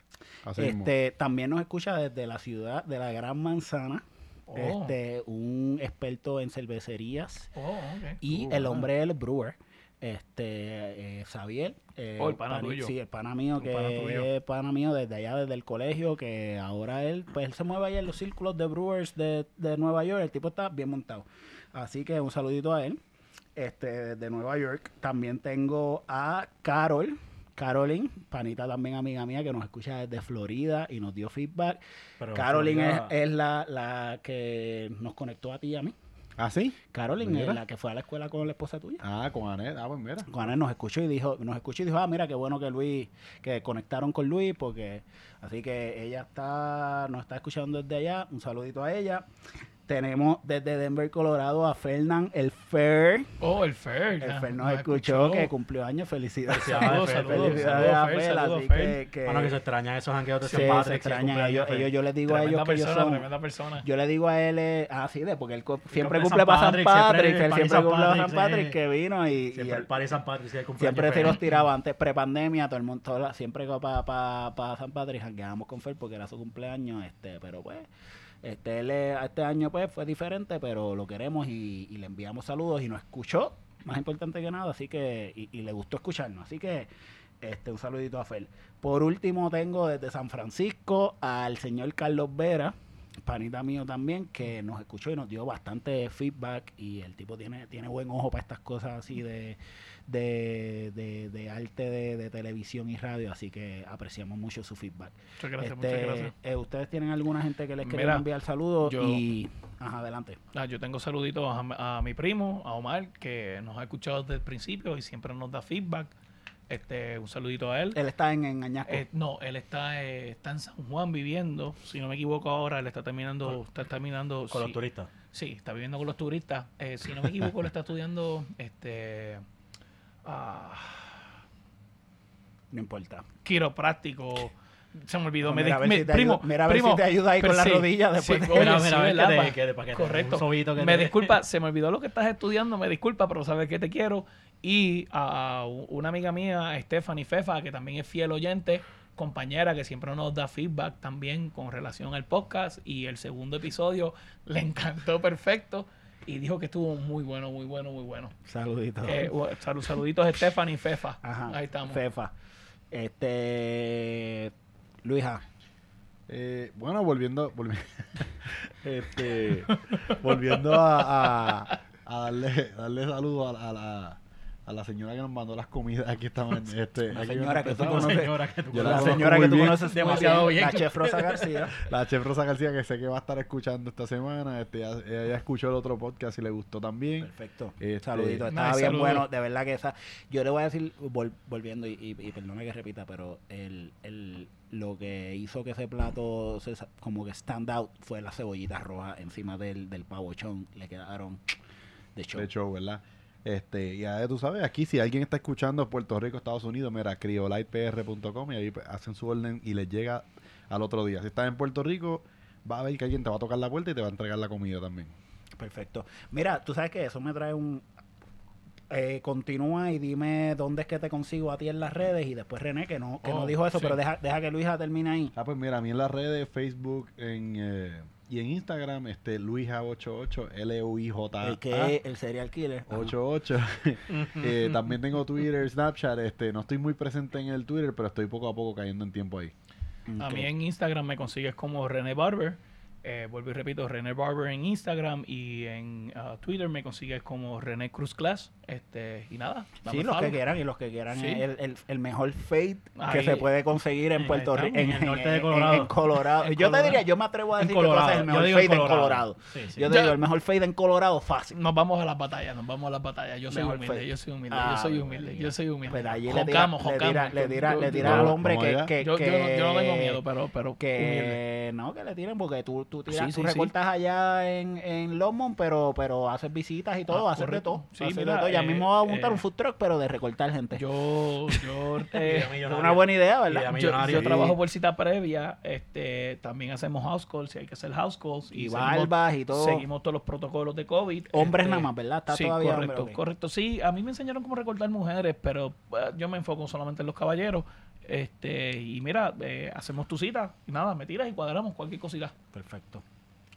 Así mismo. este, también nos escucha desde la ciudad de la Gran Manzana. Oh. Este, un experto en cervecerías Oh, y Uh, el hombre del brewer, este, eh, Xavier. eh, Oh, el pana tuyo. Sí, el pana mío, que pana es pana mío desde allá, desde el colegio, que ahora él, pues él se mueve allá en los círculos de brewers de, de Nueva York, el tipo está bien montado. Así que un saludito a él, este, de Nueva York. También tengo a Carol. Caroline, panita también amiga mía que nos escucha desde Florida y nos dio feedback. Pero Caroline es, es la, la que nos conectó a ti y a mí. ¿Ah, sí? Caroline Mira. es la que fue a la escuela con la esposa tuya. Ah, con Anet. Ah, pues mira. Juanes nos escuchó y dijo, nos escuchó y dijo, ah, mira qué bueno que Luis, que conectaron con Luis, porque así que ella está, nos está escuchando desde allá. Un saludito a ella. Tenemos desde Denver, Colorado, a Fernán el Fer. Oh, el Fer. El Fer nos escuchó, que cumplió años. Felicidades. Saludos, saludos, Felicidades a saludos, Fer, Fer, saludos, así Fer. que, que Bueno, que se extrañan esos jangueos de sí, St. se Patrick. extrañan. Ellos, ellos, yo les digo a ellos que ellos persona, son, tremenda persona. Yo le digo a él, eh, ah, sí, de porque él co- siempre cumple San para San Patrick, Patrick, siempre él para siempre San cumple para San Patrick, Patrick, sí. que vino y, y Siempre él- el party San Patrick, sí, siempre se los tiraba antes pre-pandemia, todo el mundo, toda la- siempre para pa, pa San Patrick, jangueábamos con Fer porque era su cumpleaños, este, pero pues, este, él, este año pues fue diferente, pero lo queremos y, le enviamos saludos y nos escuchó, más importante que nada, así que, y, y le gustó escucharnos, así que, este, un saludito a Fer. Por último tengo desde San Francisco al señor Carlos Vera, panita mío también, que nos escuchó y nos dio bastante feedback y el tipo tiene, tiene buen ojo para estas cosas así de, de, de, de arte de, de televisión y radio, así que apreciamos mucho su feedback. Muchas gracias, Este, muchas gracias. eh, Ustedes tienen alguna gente que les quieren Mira, enviar saludos yo- y... Ajá, adelante. Ah, yo tengo saluditos a, a mi primo, a Omar, que nos ha escuchado desde el principio y siempre nos da feedback. Este, un saludito a él. Él está en, en Añasco. Eh, no, él está, eh, está en San Juan viviendo. Si no me equivoco ahora, él está terminando, está terminando. Con los turistas. Sí, está viviendo con los turistas. Eh, si no me equivoco, él está estudiando, este, ah, no importa. quiropráctico. Se me olvidó. Me Mira a di- ver me- si te primo, ayuda- mira a ver primo, si te ayuda ahí con la sí, rodilla después sí, de- Mira, sí, mira, a ver ¿verdad, que te- pa? que te- para que te- Correcto. que me te- disculpa, *laughs* se me olvidó lo que estás estudiando, me disculpa, pero sabes que te quiero. Y a, a una amiga mía, Stephanie Fefa, que también es fiel oyente, compañera que siempre nos da feedback también con relación al podcast. Y el segundo episodio *laughs* le encantó perfecto. y dijo que estuvo muy bueno, muy bueno, muy bueno. Saluditos. Eh, saluditos a Stephanie y Fefa. Ajá. Ahí estamos. Fefa. Este. Luisa. Eh, bueno, volviendo, volvi- *laughs* este, volviendo a, a, a darle, darle a, a a la señora que nos mandó las comidas. Aquí estamos. en *laughs* Este, La señora que tú conoces. señora que tú Yo la señora que tú conoces Demasiado bien. La chef Rosa García. *laughs* La chef Rosa García, que sé que va a estar escuchando esta semana. Este, ella, ella escuchó el otro podcast y le gustó también. Perfecto. Este, Saluditos. Estaba Nice, bien saludos. bueno. De verdad que esa. Yo le voy a decir, vol- volviendo, y, y, y perdona que repita, pero el, el, lo que hizo que ese plato se como que stand out fue las cebollitas rojas encima del, del pavochón. Le quedaron de show. De hecho, ¿verdad? Este, y ya tú sabes, aquí si alguien está escuchando Puerto Rico, Estados Unidos, mira, criolightpr.com y ahí pues, hacen su orden y les llega al otro día. Si estás en Puerto Rico, va a ver que alguien te va a tocar la puerta y te va a entregar la comida también. Perfecto. Mira, tú sabes que eso me trae un... eh, continúa y dime dónde es que te consigo a ti en las redes y después René, que no, que no Oh, dijo eso, sí. pero deja, deja que Luisa termine ahí. Ah, pues mira, a mí en las redes, Facebook en, eh, y en Instagram, este Luija88, L-U-I-J-A. el que es el serial killer. Ajá. 88. *laughs* Eh, también tengo Twitter, Snapchat. Este, no estoy muy presente en el Twitter, pero estoy poco a poco cayendo en tiempo ahí. A Ok. mí en Instagram me consigues como René Barber. Eh, vuelvo y repito, René Barber en Instagram y en ah, Twitter me consigues como René Cruz Class. Este, y nada. Sí, los que quieran y los que quieran Sí. es el, el, el mejor fade que se puede conseguir en Puerto Rico, en, en el norte de en- Colorado. en Colorado. En *laughs* Yo te diría, yo me atrevo a decir que tú haces el mejor fade en en Colorado. Colorado. Sí, sí. Yo te Ya- digo, el mejor fade en Colorado fácil. Nos vamos a las batallas, nos vamos a las batallas. Yo soy humilde, yo soy humilde, Ah, yo soy humilde, yo soy humilde. Pues allí le tira, Jocamos, le tira, le al hombre que, Yo, yo no, yo no tengo que- miedo, pero, pero humilde. que no, que le tiren porque tú, tú, tiras, Sí, tú sí, sí. recortas allá en, en Longmont, pero, pero haces visitas y todo, Ah, haces de todo. Sí, haces de mira, todo. Ya eh, mismo va a montar eh, un food truck, pero de recortar gente. Yo, yo, *laughs* eh, una buena idea, ¿verdad? yo, yo trabajo por cita previa, este, también hacemos house calls, si hay que hacer house calls. Y seguimos- barbas y todo. Seguimos todos los protocolos de COVID. Hombres este, nada más, ¿verdad? Está sí, todavía correcto, hombre, correcto. Sí, a mí me enseñaron cómo recortar mujeres, pero eh, yo me enfoco solamente en los caballeros. Este, y mira, eh, hacemos tu cita y nada, me tiras y cuadramos cualquier cosita. Perfecto.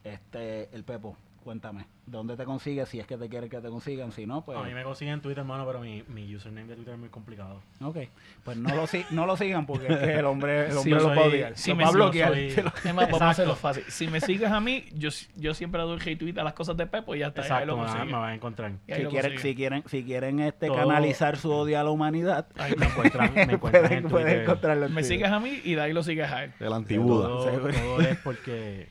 Este, el Pepo, cuéntame, ¿dónde te consigues? Si es que te quieren que te consigan, si no, pues... A mí me consiguen en Twitter, hermano, pero mi, mi username de Twitter es muy complicado. Ok, pues no lo, si- no lo sigan porque es que el hombre, el *laughs* lo va a odiar. lo me va a sigo, bloquear. soy- *laughs* Se lo- Es más, vamos a Exacto. hacerlo fácil. Si me sigues a mí, yo, yo siempre doy retweet a las cosas de Pepo y ya está. y ahí Exacto, lo me, van- consigues. me van a encontrar. Si quieren, si quieren, si quieren este Todo- canalizar su odio a la humanidad, *laughs* Ahí Me encuentran, me encuentran pueden, en Twitter. me sigues a mí y de ahí lo sigues a él. El antibuda. Todo, Seguro. todo es porque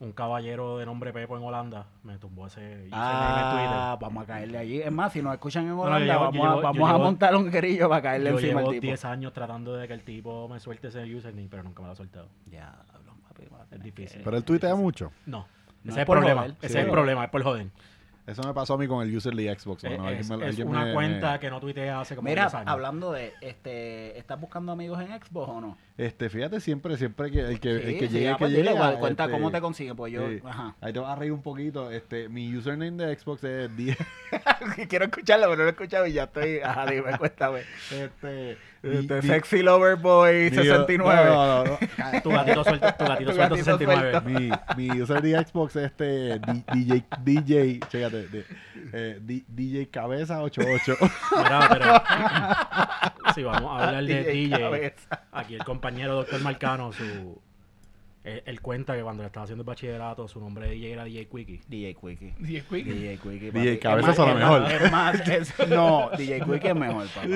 un caballero de nombre Pepo en Holanda me tumbó ese username en Ah, vamos a caerle allí. Es más, si nos escuchan en Holanda, llevo- vamos, a, llevo- vamos yo a llevo- montar un querillo para Twitter. caerle Yo encima llevo al tipo. 10 años tratando de que el tipo me suelte ese username, pero nunca me lo ha soltado. Ya, papi, va a tener difícil. Pero él tuitea mucho. No, No, ese es es el problema. joder. Ese Sí. es el problema, es por joder. Eso me pasó a mí con el user de Xbox. es Alguien me- es alguien una me- cuenta me- que no tuitea hace como Mira, 10 años. hablando de, este, ¿estás buscando amigos en Xbox o no? Este, fíjate siempre, siempre que el que, el que Sí, llegue, sí, ah, que pues llegue. cuenta este, cómo te consiguen, pues yo, sí. ajá. Ahí te vas a reír un poquito. Este, mi username de Xbox es 10. *laughs* Quiero escucharlo, pero no lo he escuchado y ya estoy, ajá, dime, cuéntame. Este, Este, di- Sexy Lover Boy di- 69. No, no, no. Tu gatito *laughs* suelto, tu gatito Tu suelto gatito 69. suelto. mi, mi user de Xbox es este DJ, DJ, chécate, de- eh, D- DJ Cabeza 88. Mira, pero *laughs* si vamos a hablar de DJ, cabeza. aquí el compañero doctor Marcano, su él, él cuenta que cuando le estaba haciendo el bachillerato, su nombre de DJ era DJ Quickie. DJ Quickie. Y es quick. DJ Quickie. DJ. Cabeza Es son lo mejor. Es más, es- no, DJ Quickie es mejor, papá.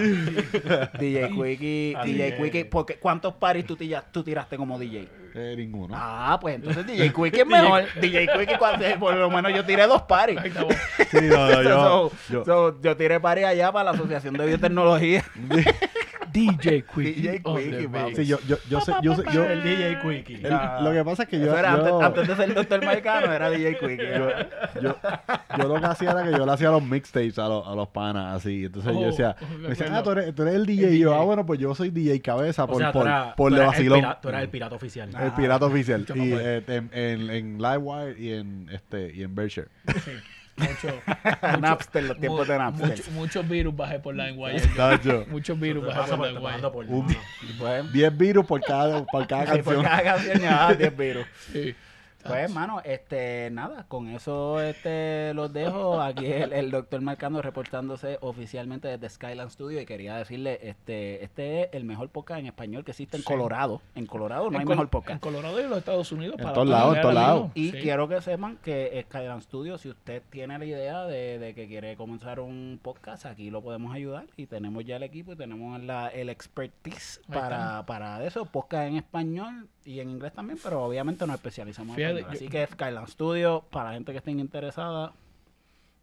DJ Quickie, DJ es. Quickie, porque ¿cuántos paris tú, tú tiraste como DJ? Eh, ninguno. Ah, pues entonces DJ Quickie es mejor. DJ Quickie, cuando- por lo menos yo tiré dos paris. Sí, no, no, yo, So, yo- so, yo tiré paris allá para la Asociación de Biotecnología. DJ Quick. *laughs* DJ Quickie, papi. sí, yo, yo, yo sé, yo sé, yo, El DJ Quickie. el- lo que pasa es que yo, Eso era antes, yo, antes de ser doctor Marcano, era DJ Quickie. yo, yo, yo lo que hacía era que yo le hacía los mixtapes a los, a los panas así. Entonces yo Oh, decía, oh, me decían, ah, tú eres, tú eres el DJ. El Y yo, DJ. ah, bueno, pues yo soy DJ Cabeza por, o sea, tú por, eras- por de el vacilón. Tú eras el pirata oficial. El pirata oficial. Y eh, en, en, en Livewire y en, este, y en Berkshire. Sí. Mucho, *laughs* Napster, los tiempos de Napster. mucho- muchos virus bajé por LimeWire. Muchos virus bajé por LimeWire. por Un- mano. Pues, 10 virus por cada, por cada sí, por canción. cada canción *laughs* ya 10 virus. Sí. Pues, hermano, este, nada, con eso este, los dejo. Aquí el, el doctor Marcando reportándose oficialmente desde Skyland Studio y quería decirle, este, este es el mejor podcast en español que existe en Sí. Colorado. En Colorado no En hay Col- mejor En podcast. Colorado y en los Estados Unidos. En para todos lados, en todos lados. Y Sí. quiero que sepan que Skyland Studio, si usted tiene la idea de, de que quiere comenzar un podcast, aquí lo podemos ayudar y tenemos ya el equipo y tenemos la, el expertise para, para eso, podcast en español y en inglés también, pero obviamente nos especializamos en español. yo- Así que Skyland Studio, para la gente que esté interesada,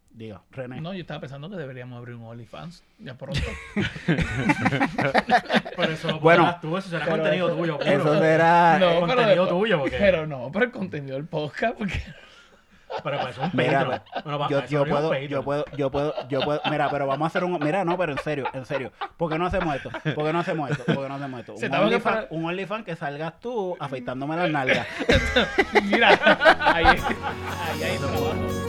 diga, René. No, yo estaba pensando que deberíamos abrir un OnlyFans ya pronto. *laughs* Pero eso lo Bueno, tú, eso será pero contenido eso- tuyo. Eso puro. será... No, pero contenido después- tuyo, porque- Pero no, pero el contenido del podcast, porque Pero pues es un Mira, Patreon. Bueno, yo, yo puedo, yo puedo, yo puedo, yo puedo, mira, pero vamos a hacer un, mira, no, pero en serio, en serio, ¿por qué no hacemos esto? ¿Por qué no hacemos esto? ¿Por qué no hacemos esto? *laughs* Un OnlyFans un OnlyFans que salgas tú afeitándome las nalgas. *laughs* mira, ahí, ahí trabajo.